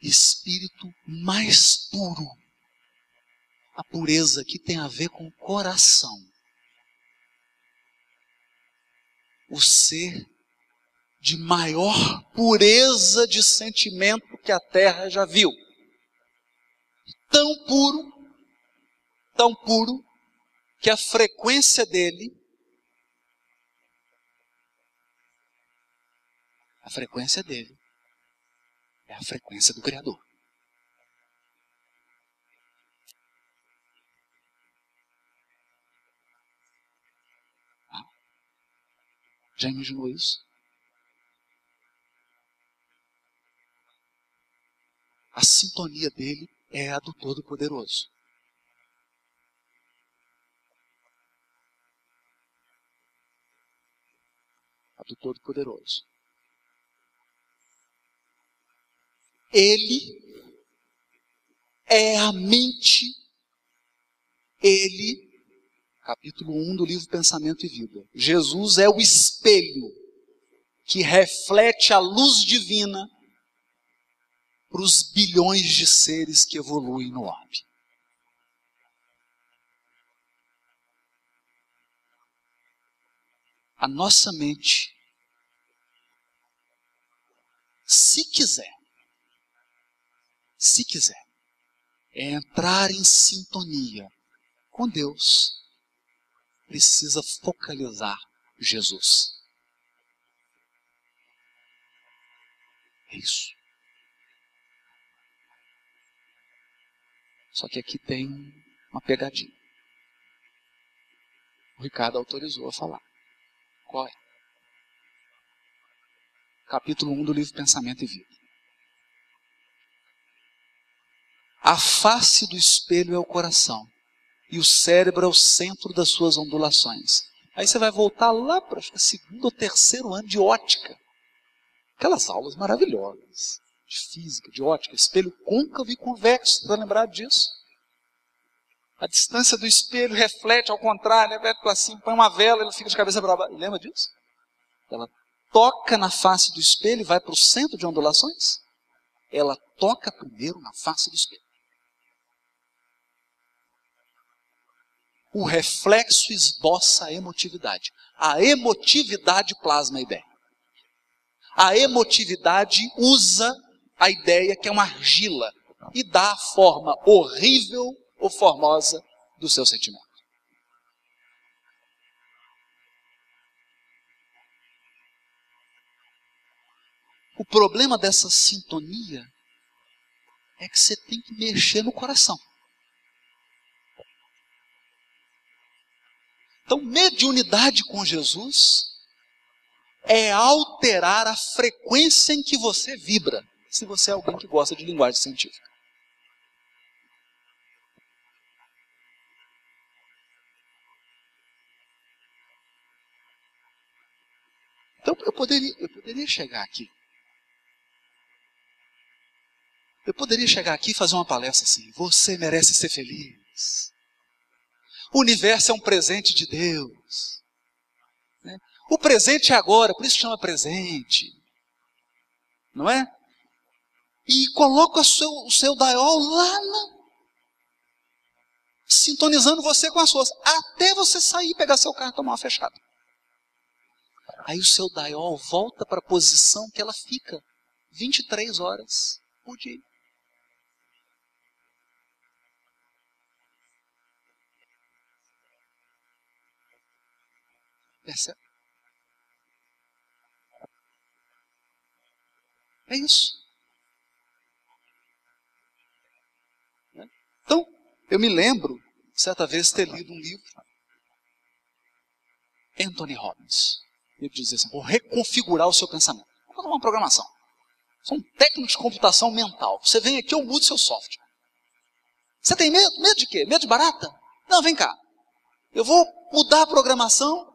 Espírito mais puro. A pureza aqui tem a ver com o coração. O ser de maior pureza de sentimento que a terra já viu. Tão puro, tão puro, que a frequência dele, a frequência dele, é a frequência do Criador. Ah, já imaginou isso? A sintonia dele é a do Todo-Poderoso. A do Todo-Poderoso. Ele é a mente, ele, capítulo 1 do livro Pensamento e Vida. Jesus é o espelho que reflete a luz divina para os bilhões de seres que evoluem no orbe. A nossa mente, se quiser, se quiser, é entrar em sintonia com Deus, precisa focalizar Jesus. É isso. Só que aqui tem uma pegadinha. O Ricardo autorizou a falar. Qual é? Capítulo 1 do livro Pensamento e Vida. A face do espelho é o coração, E o cérebro é o centro das suas ondulações. Aí você vai voltar lá para o segundo ou terceiro ano de ótica. Aquelas aulas maravilhosas de física, de ótica, espelho côncavo e convexo. Está lembrado disso? A distância do espelho reflete ao contrário, né? assim, põe uma vela, ele fica de cabeça para baixo. Lembra disso? Ela toca na face do espelho e vai para o centro de ondulações. Ela toca primeiro na face do espelho. O reflexo esboça a emotividade. A emotividade plasma a ideia. A emotividade usa a ideia que é uma argila e dá a forma horrível ou formosa do seu sentimento. O problema dessa sintonia é que você tem que mexer no coração. Então, mediunidade com Jesus é alterar a frequência em que você vibra, se você é alguém que gosta de linguagem científica. Então, eu poderia, eu poderia chegar aqui. Eu poderia chegar aqui e fazer uma palestra assim: você merece ser feliz. O universo é um presente de Deus. Né? O presente é agora, por isso chama presente. Não é? E coloca o seu, o seu dial lá na, sintonizando você com as suas, até você sair e pegar seu carro e tomar uma fechada. Aí o seu dial volta para a posição que ela fica 23 horas por dia. Percebe? É isso. Então, eu me lembro, certa vez, ter lido um livro, Anthony Robbins. Ele dizia assim: vou reconfigurar o seu pensamento. Vou uma programação. Sou um técnico de computação mental. Você vem aqui, eu mudo seu software. Você tem medo? Medo de quê? Medo de barata? Não, vem cá. Eu vou mudar a programação.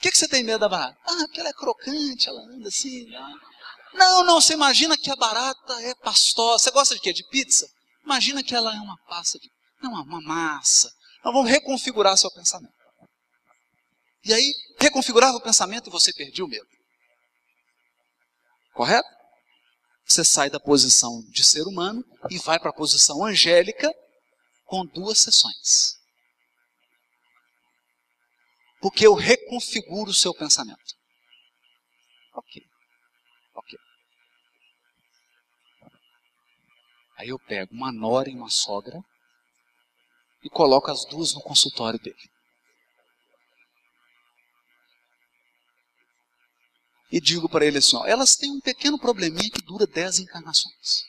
Que, que você tem medo da barata? Ah, porque ela é crocante, ela anda assim. Não, não, não você imagina que a barata é pastosa. Você gosta de quê? De pizza? Imagina que ela é uma pasta de. Não, uma massa. Nós vamos reconfigurar seu pensamento. E aí, reconfigurava o pensamento e você perdia o medo. Correto? Você sai da posição de ser humano e vai para a posição angélica com duas sessões. Porque eu reconfiguro o seu pensamento. Ok. Ok. Aí eu pego uma nora e uma sogra e coloco as duas no consultório dele. e digo para ele assim: ó, elas têm um pequeno probleminha que dura dez encarnações.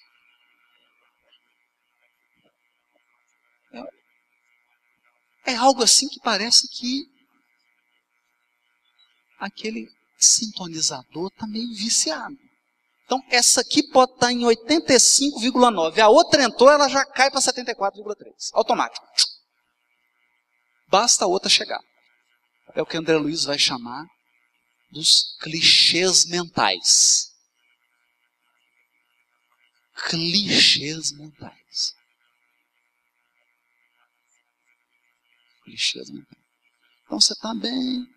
É, é algo assim que parece que aquele sintonizador está meio viciado. Então, essa aqui pode estar tá em 85,9. A outra entrou, ela já cai para 74,3. Automático. Basta a outra chegar. É o que André Luiz vai chamar dos clichês mentais. Clichês mentais. Clichês mentais. Então você está bem,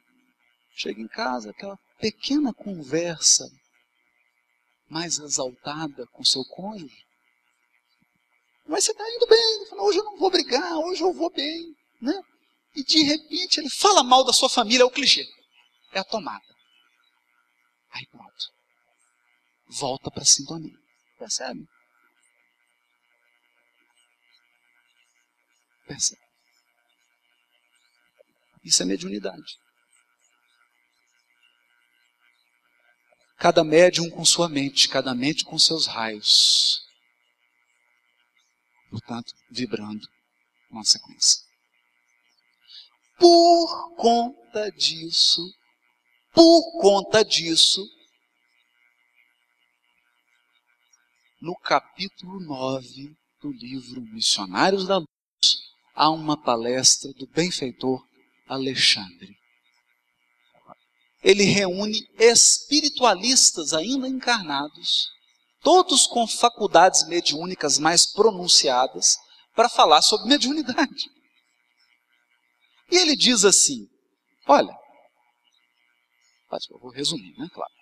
chega em casa, aquela pequena conversa mais exaltada com seu cônjuge. Mas você está indo bem, fala, hoje eu não vou brigar, hoje eu vou bem. Né? E de repente ele fala mal da sua família, é o clichê. É a tomada. Aí pronto. Volta para a sintonia. Percebe? Percebe? Isso é mediunidade. Cada médium com sua mente, cada mente com seus raios. Portanto, vibrando uma sequência. Por conta disso, por conta disso, no capítulo 9 do livro Missionários da Luz, a uma palestra do benfeitor Alexandre. Ele reúne espiritualistas ainda encarnados, todos com faculdades mediúnicas mais pronunciadas, para falar sobre mediunidade. E ele diz assim: olha, vou resumir, né? Claro.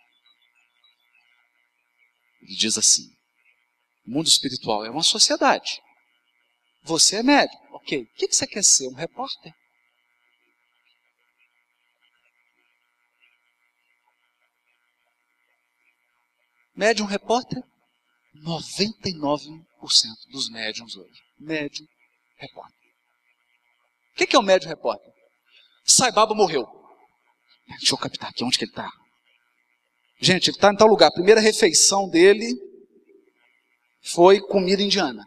Ele diz assim: o mundo espiritual é uma sociedade. Você é médico, ok. O que você quer ser? Um repórter? Médium repórter? 99% dos médiums hoje. Médium repórter. O que é o médium repórter? Saibaba morreu. Deixa eu captar aqui onde que ele está. Gente, ele está em tal lugar. A primeira refeição dele foi comida indiana.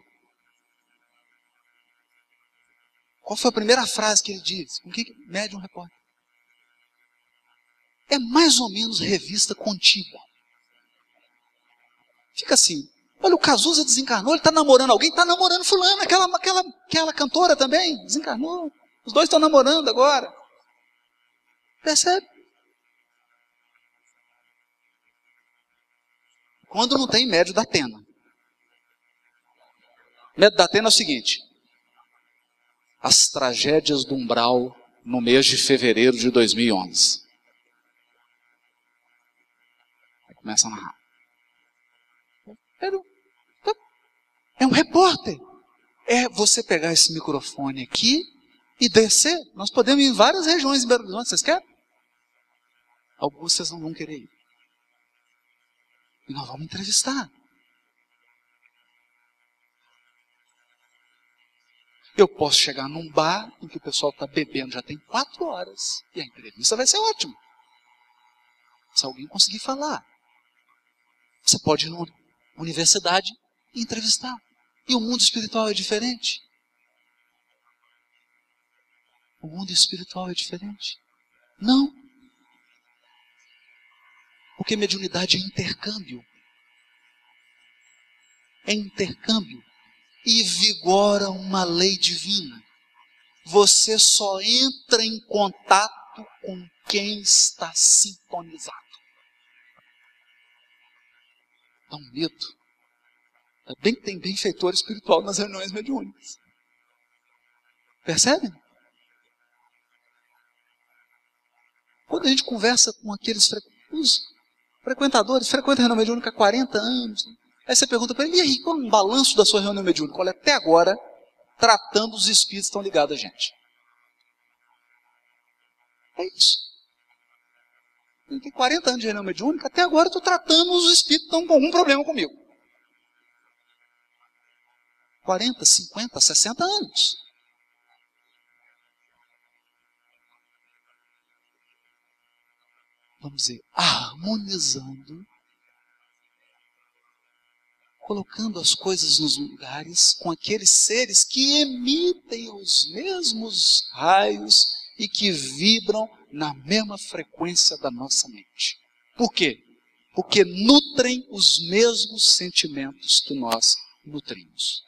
Qual foi a primeira frase que ele disse? Com que médium repórter? É mais ou menos revista contínua. Fica assim. Olha, o Cazuza desencarnou, ele está namorando alguém, está namorando fulano, aquela, aquela, aquela cantora também, desencarnou. Os dois estão namorando agora. Percebe? Quando não tem médio da Atena. Médio da Atena é o seguinte: as tragédias do umbral no mês de fevereiro de 2011. Aí começa a narrar. É um repórter. É você pegar esse microfone aqui e descer. Nós podemos ir em várias regiões em Belo Horizonte. Vocês querem? Alguns vocês não vão querer ir. E nós vamos entrevistar. Eu posso chegar num bar em que o pessoal está bebendo já tem quatro horas e a entrevista vai ser ótima. Se alguém conseguir falar. Você pode ir numa universidade e entrevistar. E o mundo espiritual é diferente. O mundo espiritual é diferente. Não. Porque mediunidade é intercâmbio. É intercâmbio. E vigora uma lei divina. Você só entra em contato com quem está sintonizado. Dá um medo. Ainda bem que tem benfeitor espiritual nas reuniões mediúnicas. Percebem? Quando a gente conversa com aqueles os frequentadores, frequenta a reunião mediúnica há 40 anos, né? aí você pergunta para ele, e aí, qual é um balanço da sua reunião mediúnica? Olha, até agora, tratando os espíritos estão ligados a gente. É isso. Eu tenho 40 anos de reunião mediúnica, até agora estou tratando os espíritos que estão com algum problema comigo. 40, 50, 60 anos. Vamos dizer, harmonizando, colocando as coisas nos lugares com aqueles seres que emitem os mesmos raios e que vibram na mesma frequência da nossa mente. Por quê? Porque nutrem os mesmos sentimentos que nós nutrimos.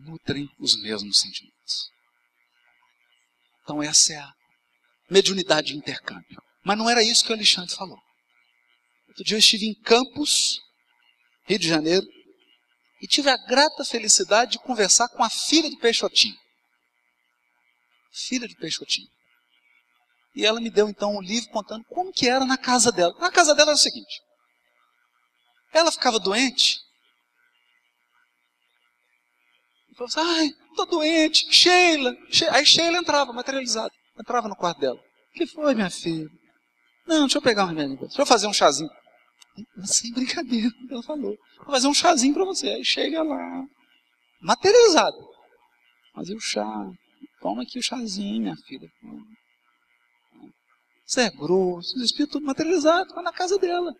nutrem os mesmos sentimentos. Então, essa é a mediunidade de intercâmbio. Mas não era isso que o Alexandre falou. Outro dia eu estive em Campos, Rio de Janeiro, e tive a grata felicidade de conversar com a filha de Peixotinho. Filha de Peixotinho. E ela me deu então um livro contando como que era na casa dela. Na casa dela era o seguinte: ela ficava doente Falou assim, ai, tô doente, Sheila. Aí Sheila entrava, materializada. Entrava no quarto dela. O que foi, minha filha? Não, deixa eu pegar um remédio. Deixa eu fazer um chazinho. Sem brincadeira, ela falou. Vou fazer um chazinho para você. Aí chega lá, materializado. Fazer o chá. Toma aqui o chazinho, minha filha. Você é grosso, o espírito tudo materializado, está na casa dela.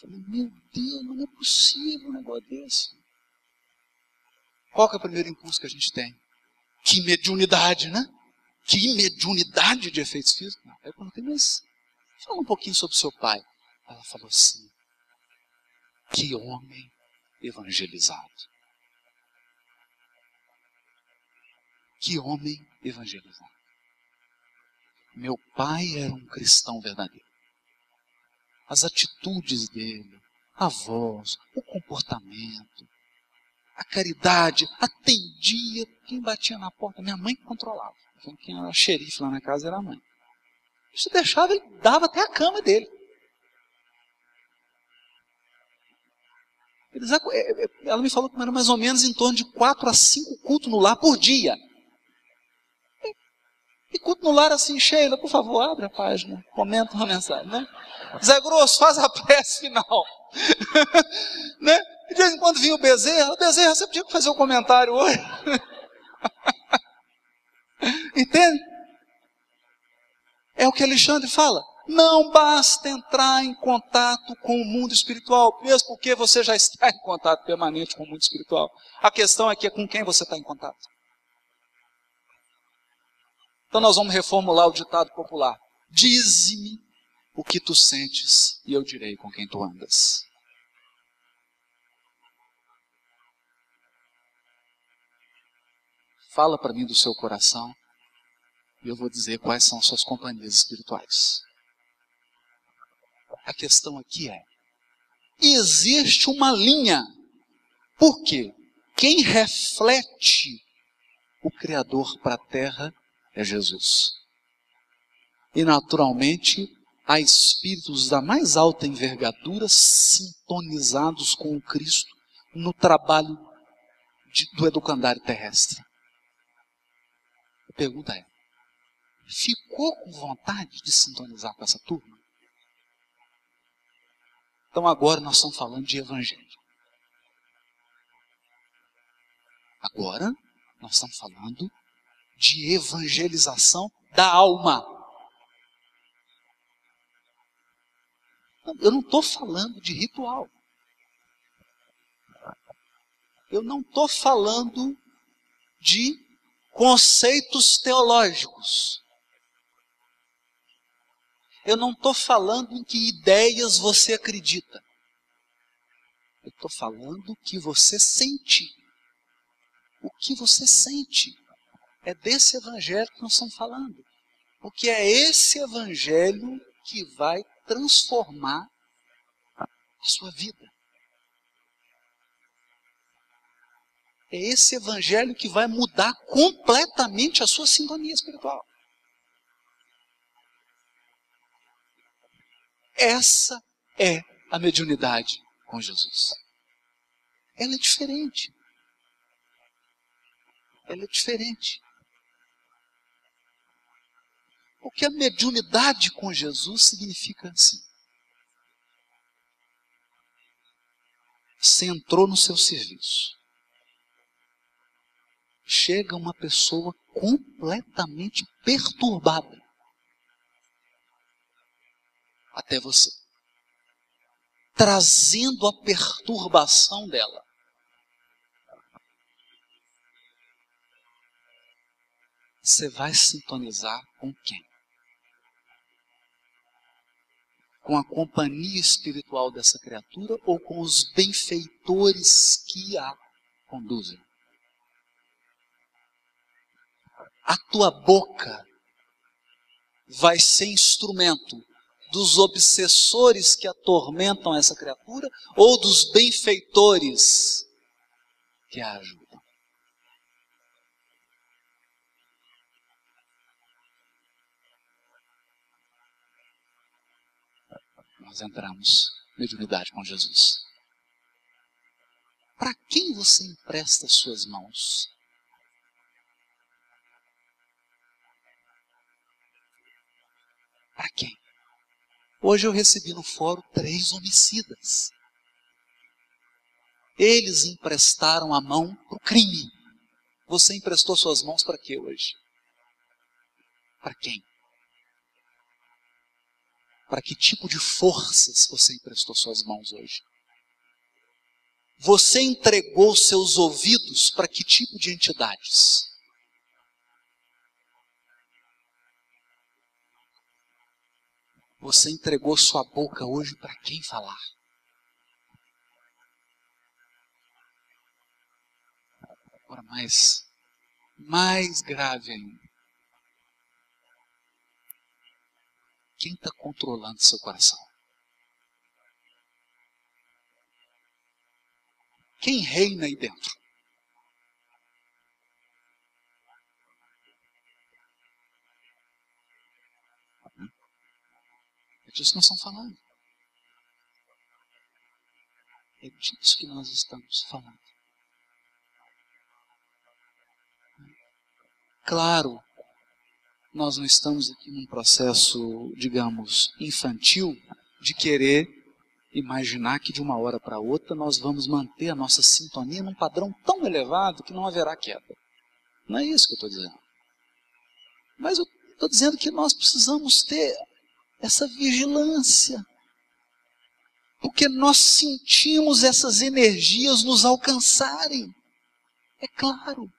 falei, meu Deus, não é possível um negócio desse. Qual é o primeiro impulso que a gente tem? Que mediunidade, né? Que mediunidade de efeitos físicos. Não, eu perguntei, mas fala um pouquinho sobre seu pai. Ela falou assim, que homem evangelizado. Que homem evangelizado. Meu pai era um cristão verdadeiro. As atitudes dele, a voz, o comportamento, a caridade, atendia quem batia na porta. Minha mãe controlava. Quem era xerife lá na casa era a mãe. Isso deixava, ele dava até a cama dele. É, é, ela me falou que era mais ou menos em torno de quatro a cinco cultos no lar por dia. E lar assim, Sheila, por favor, abre a página, comenta uma mensagem, né? Zé Grosso, faz a prece final. né? De vez em quando vinha o Bezerra, Bezerra, você podia fazer um comentário hoje? Entende? É o que Alexandre fala. Não basta entrar em contato com o mundo espiritual, mesmo porque você já está em contato permanente com o mundo espiritual. A questão aqui é com quem você está em contato. Então nós vamos reformular o ditado popular. Dize-me o que tu sentes e eu direi com quem tu andas. Fala para mim do seu coração e eu vou dizer quais são suas companhias espirituais. A questão aqui é: existe uma linha. Por quê? Quem reflete o Criador para a terra é Jesus. E naturalmente, há espíritos da mais alta envergadura sintonizados com o Cristo no trabalho de, do educandário terrestre. A pergunta é: ficou com vontade de sintonizar com essa turma? Então agora nós estamos falando de evangelho. Agora nós estamos falando de evangelização da alma. Eu não estou falando de ritual. Eu não estou falando de conceitos teológicos. Eu não estou falando em que ideias você acredita. Eu estou falando que você sente. O que você sente. É desse evangelho que nós estamos falando. Porque é esse evangelho que vai transformar a sua vida. É esse evangelho que vai mudar completamente a sua sintonia espiritual. Essa é a mediunidade com Jesus. Ela é diferente. Ela é diferente. Porque a mediunidade com Jesus significa assim. Você entrou no seu serviço. Chega uma pessoa completamente perturbada até você, trazendo a perturbação dela. Você vai sintonizar com quem? Com a companhia espiritual dessa criatura ou com os benfeitores que a conduzem. A tua boca vai ser instrumento dos obsessores que atormentam essa criatura ou dos benfeitores que a ajudam. Nós entramos mediunidade com Jesus. Para quem você empresta suas mãos? Para quem? Hoje eu recebi no fórum três homicidas. Eles emprestaram a mão para o crime. Você emprestou suas mãos para quê hoje? Para quem? Para que tipo de forças você emprestou suas mãos hoje? Você entregou seus ouvidos para que tipo de entidades? Você entregou sua boca hoje para quem falar? Agora, mais, mais grave ainda. Quem está controlando seu coração? Quem reina aí dentro? É disso que nós estamos falando. É disso que nós estamos falando. Claro, nós não estamos aqui num processo, digamos, infantil de querer imaginar que de uma hora para outra nós vamos manter a nossa sintonia num padrão tão elevado que não haverá queda. Não é isso que eu estou dizendo. Mas eu estou dizendo que nós precisamos ter essa vigilância. Porque nós sentimos essas energias nos alcançarem. É claro.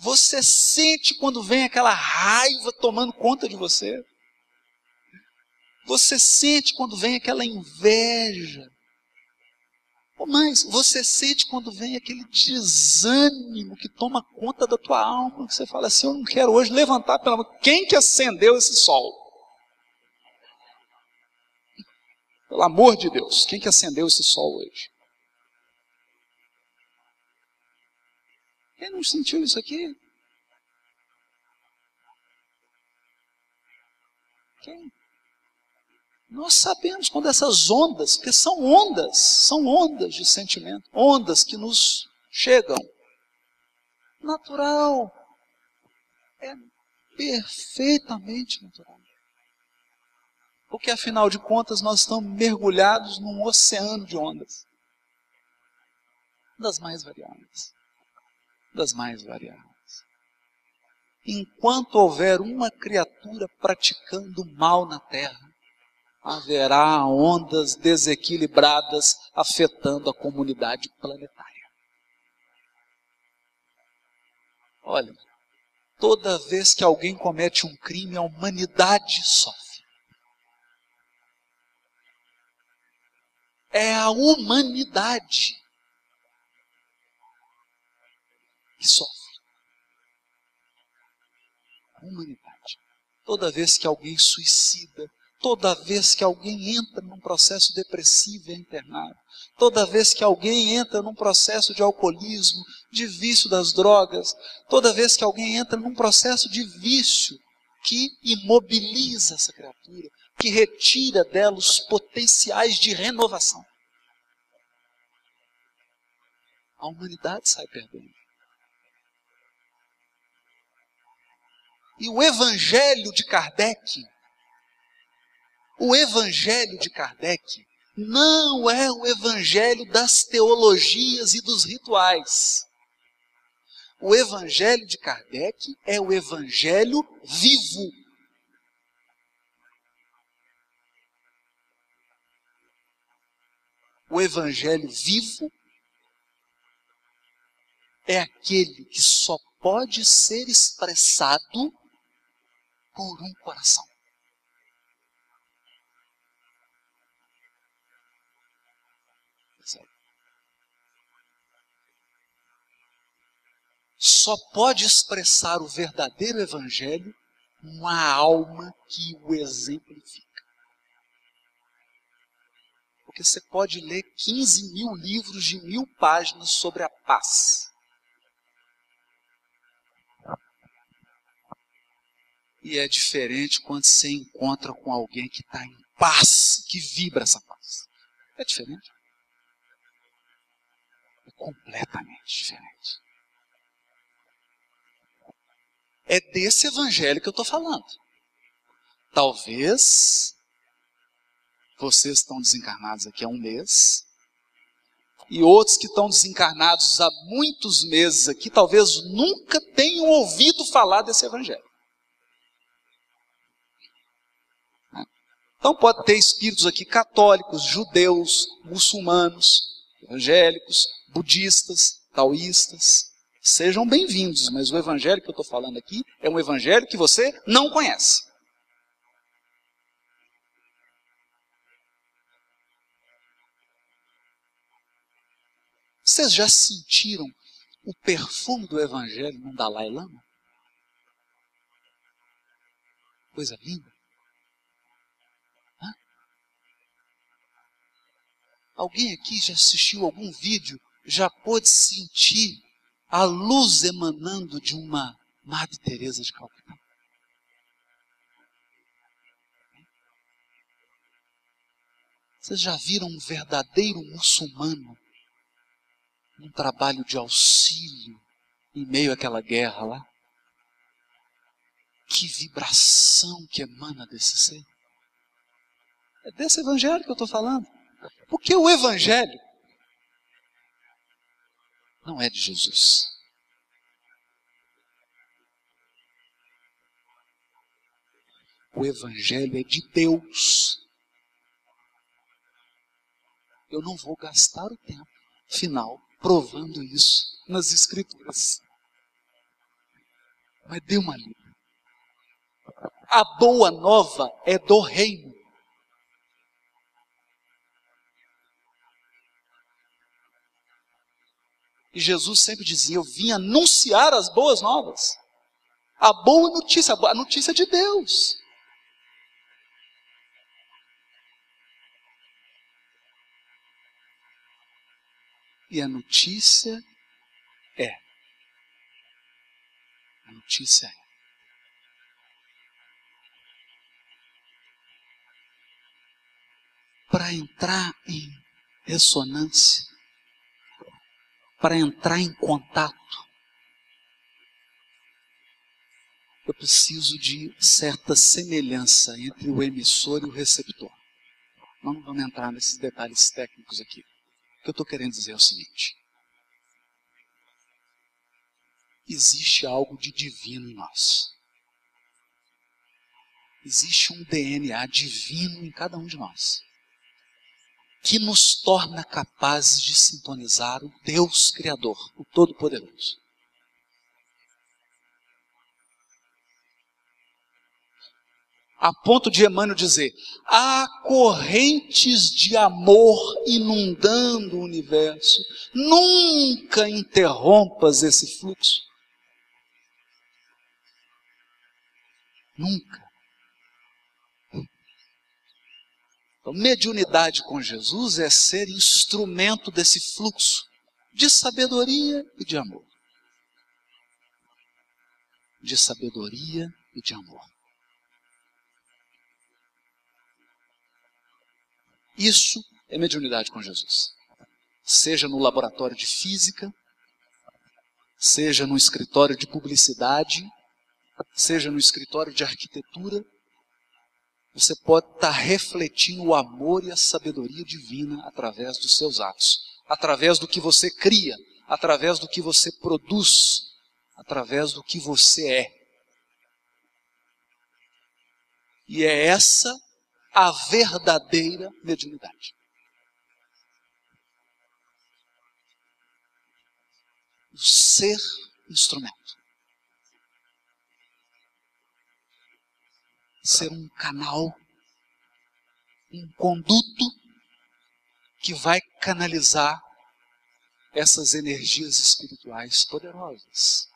Você sente quando vem aquela raiva tomando conta de você. Você sente quando vem aquela inveja. Ou mais, você sente quando vem aquele desânimo que toma conta da tua alma, que você fala assim, eu não quero hoje levantar pela mão. Quem que acendeu esse sol? Pelo amor de Deus, quem que acendeu esse sol hoje? Quem não sentiu isso aqui? Quem? Nós sabemos quando essas ondas, porque são ondas, são ondas de sentimento, ondas que nos chegam. Natural. É perfeitamente natural. Porque afinal de contas nós estamos mergulhados num oceano de ondas. Das mais variadas. Das mais variadas. Enquanto houver uma criatura praticando mal na terra, haverá ondas desequilibradas afetando a comunidade planetária. Olha, toda vez que alguém comete um crime, a humanidade sofre. É a humanidade que sofre. A humanidade. Toda vez que alguém suicida, Toda vez que alguém entra num processo depressivo e é internado, toda vez que alguém entra num processo de alcoolismo, de vício das drogas, toda vez que alguém entra num processo de vício que imobiliza essa criatura, que retira dela os potenciais de renovação. A humanidade sai perdendo. E o evangelho de Kardec o evangelho de Kardec não é o evangelho das teologias e dos rituais. O evangelho de Kardec é o evangelho vivo. O evangelho vivo é aquele que só pode ser expressado por um coração. só pode expressar o verdadeiro evangelho uma alma que o exemplifica. Porque você pode ler 15 mil livros de mil páginas sobre a paz. E é diferente quando você encontra com alguém que está em paz, que vibra essa paz. É diferente. É completamente diferente. É desse evangelho que eu estou falando. Talvez vocês estão desencarnados aqui há um mês, e outros que estão desencarnados há muitos meses aqui, talvez nunca tenham ouvido falar desse evangelho. Então pode ter espíritos aqui católicos, judeus, muçulmanos, evangélicos, budistas, taoístas, Sejam bem-vindos, mas o evangelho que eu estou falando aqui é um evangelho que você não conhece. Vocês já sentiram o perfume do Evangelho num Dalai Lama? Coisa linda. Alguém aqui já assistiu algum vídeo, já pôde sentir a luz emanando de uma Madre Teresa de Calcutá? Vocês já viram um verdadeiro muçulmano num trabalho de auxílio em meio àquela guerra lá? Que vibração que emana desse ser. É desse evangelho que eu estou falando. Porque o evangelho não é de Jesus. O evangelho é de Deus eu não vou gastar o tempo final provando isso nas Escrituras. Mas dê uma lida. A boa nova é do reino. E Jesus sempre dizia: Eu vim anunciar as boas novas. A boa notícia, a notícia de Deus. E a notícia é. A notícia é. Para entrar em ressonância, para entrar em contato, eu preciso de certa semelhança entre o emissor e o receptor. Nós não vamos entrar nesses detalhes técnicos aqui. O que eu estou querendo dizer é o seguinte: existe algo de divino em nós. Existe um DNA divino em cada um de nós que nos torna capazes de sintonizar o Deus Criador, o Todo-Poderoso. a ponto de Emmanuel dizer: há correntes de amor inundando o universo. Nunca interrompas esse fluxo. Nunca. Mediunidade com Jesus é ser instrumento desse fluxo de sabedoria e de amor. De sabedoria e de amor. Isso é mediunidade com Jesus. Seja no laboratório de física, seja no escritório de publicidade, seja no escritório de arquitetura, você pode estar refletindo o amor e a sabedoria divina através dos seus atos, através do que você cria, através do que você produz, através do que você é. E é essa a verdadeira mediunidade. O ser instrumento. Ser um canal, um conduto que vai canalizar essas energias espirituais poderosas.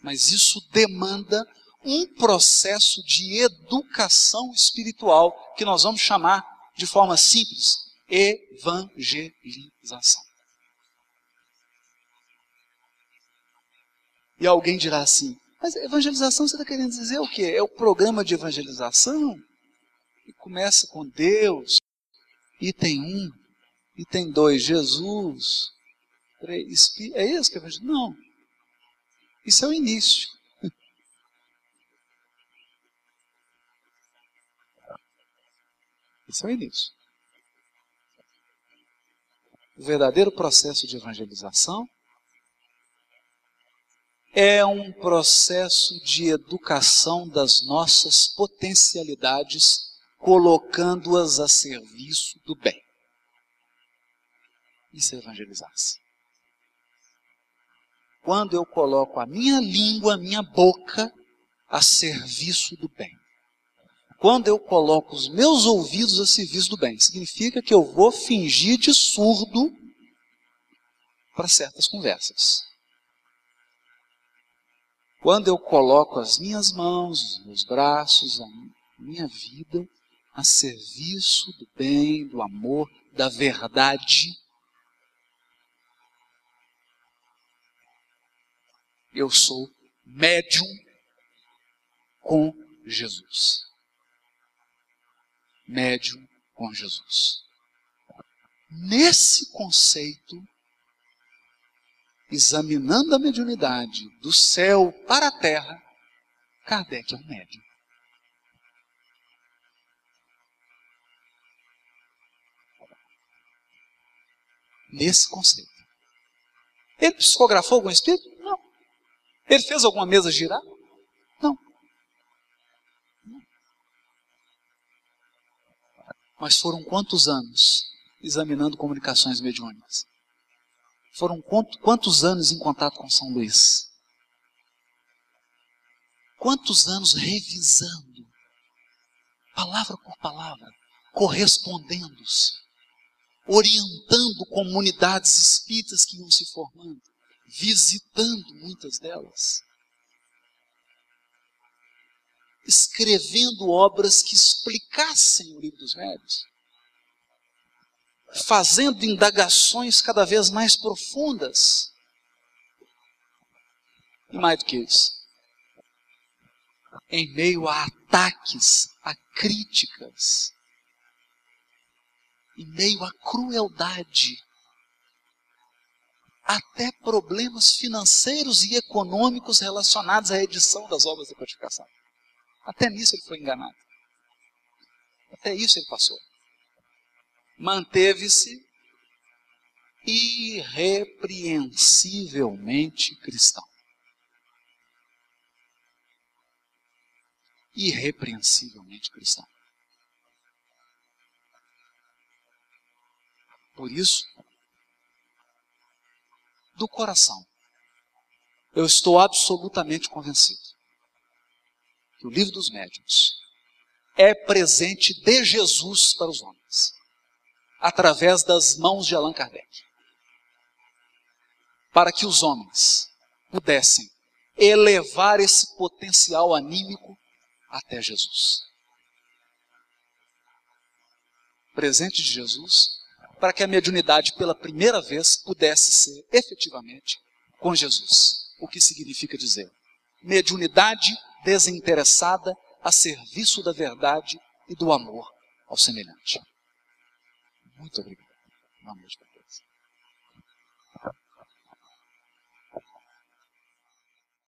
Mas isso demanda um processo de educação espiritual que nós vamos chamar de forma simples evangelização. E alguém dirá assim: mas evangelização você está querendo dizer o quê? É o programa de evangelização? Que começa com Deus, item um, item dois, Jesus, três, é isso que é evangelização? Não. Isso é o início. Isso é o início. O verdadeiro processo de evangelização é um processo de educação das nossas potencialidades, colocando-as a serviço do bem. Isso é evangelizar-se. Quando eu coloco a minha língua, a minha boca a serviço do bem. Quando eu coloco os meus ouvidos a serviço do bem, significa que eu vou fingir de surdo para certas conversas. Quando eu coloco as minhas mãos, os meus braços, a minha vida a serviço do bem, do amor, da verdade, eu sou médium com Jesus. Médium com Jesus. Nesse conceito, examinando a mediunidade do céu para a terra, Kardec é um médium. Nesse conceito. Ele psicografou algum espírito? Não. Ele fez alguma mesa girar? Não. Não. Mas foram quantos anos examinando comunicações mediúnicas? Foram quantos anos em contato com São Luís? Quantos anos revisando, palavra por palavra, correspondendo-se, orientando comunidades espíritas que iam se formando, visitando muitas delas, escrevendo obras que explicassem o livro dos médios fazendo indagações cada vez mais profundas. E mais do que isso, em meio a ataques, a críticas, em meio à crueldade, até problemas financeiros e econômicos relacionados à edição das obras de codificação. Até nisso ele foi enganado. Até isso ele passou manteve-se irrepreensivelmente cristão. Irrepreensivelmente cristão. Por isso, do coração, eu estou absolutamente convencido que o livro dos médiuns é presente de Jesus para os homens através das mãos de Allan Kardec. Para que os homens pudessem elevar esse potencial anímico até Jesus. Presente de Jesus, para que a mediunidade pela primeira vez pudesse ser efetivamente com Jesus. O que significa dizer? Mediunidade desinteressada a serviço da verdade e do amor ao semelhante. Muito obrigado. Vamos.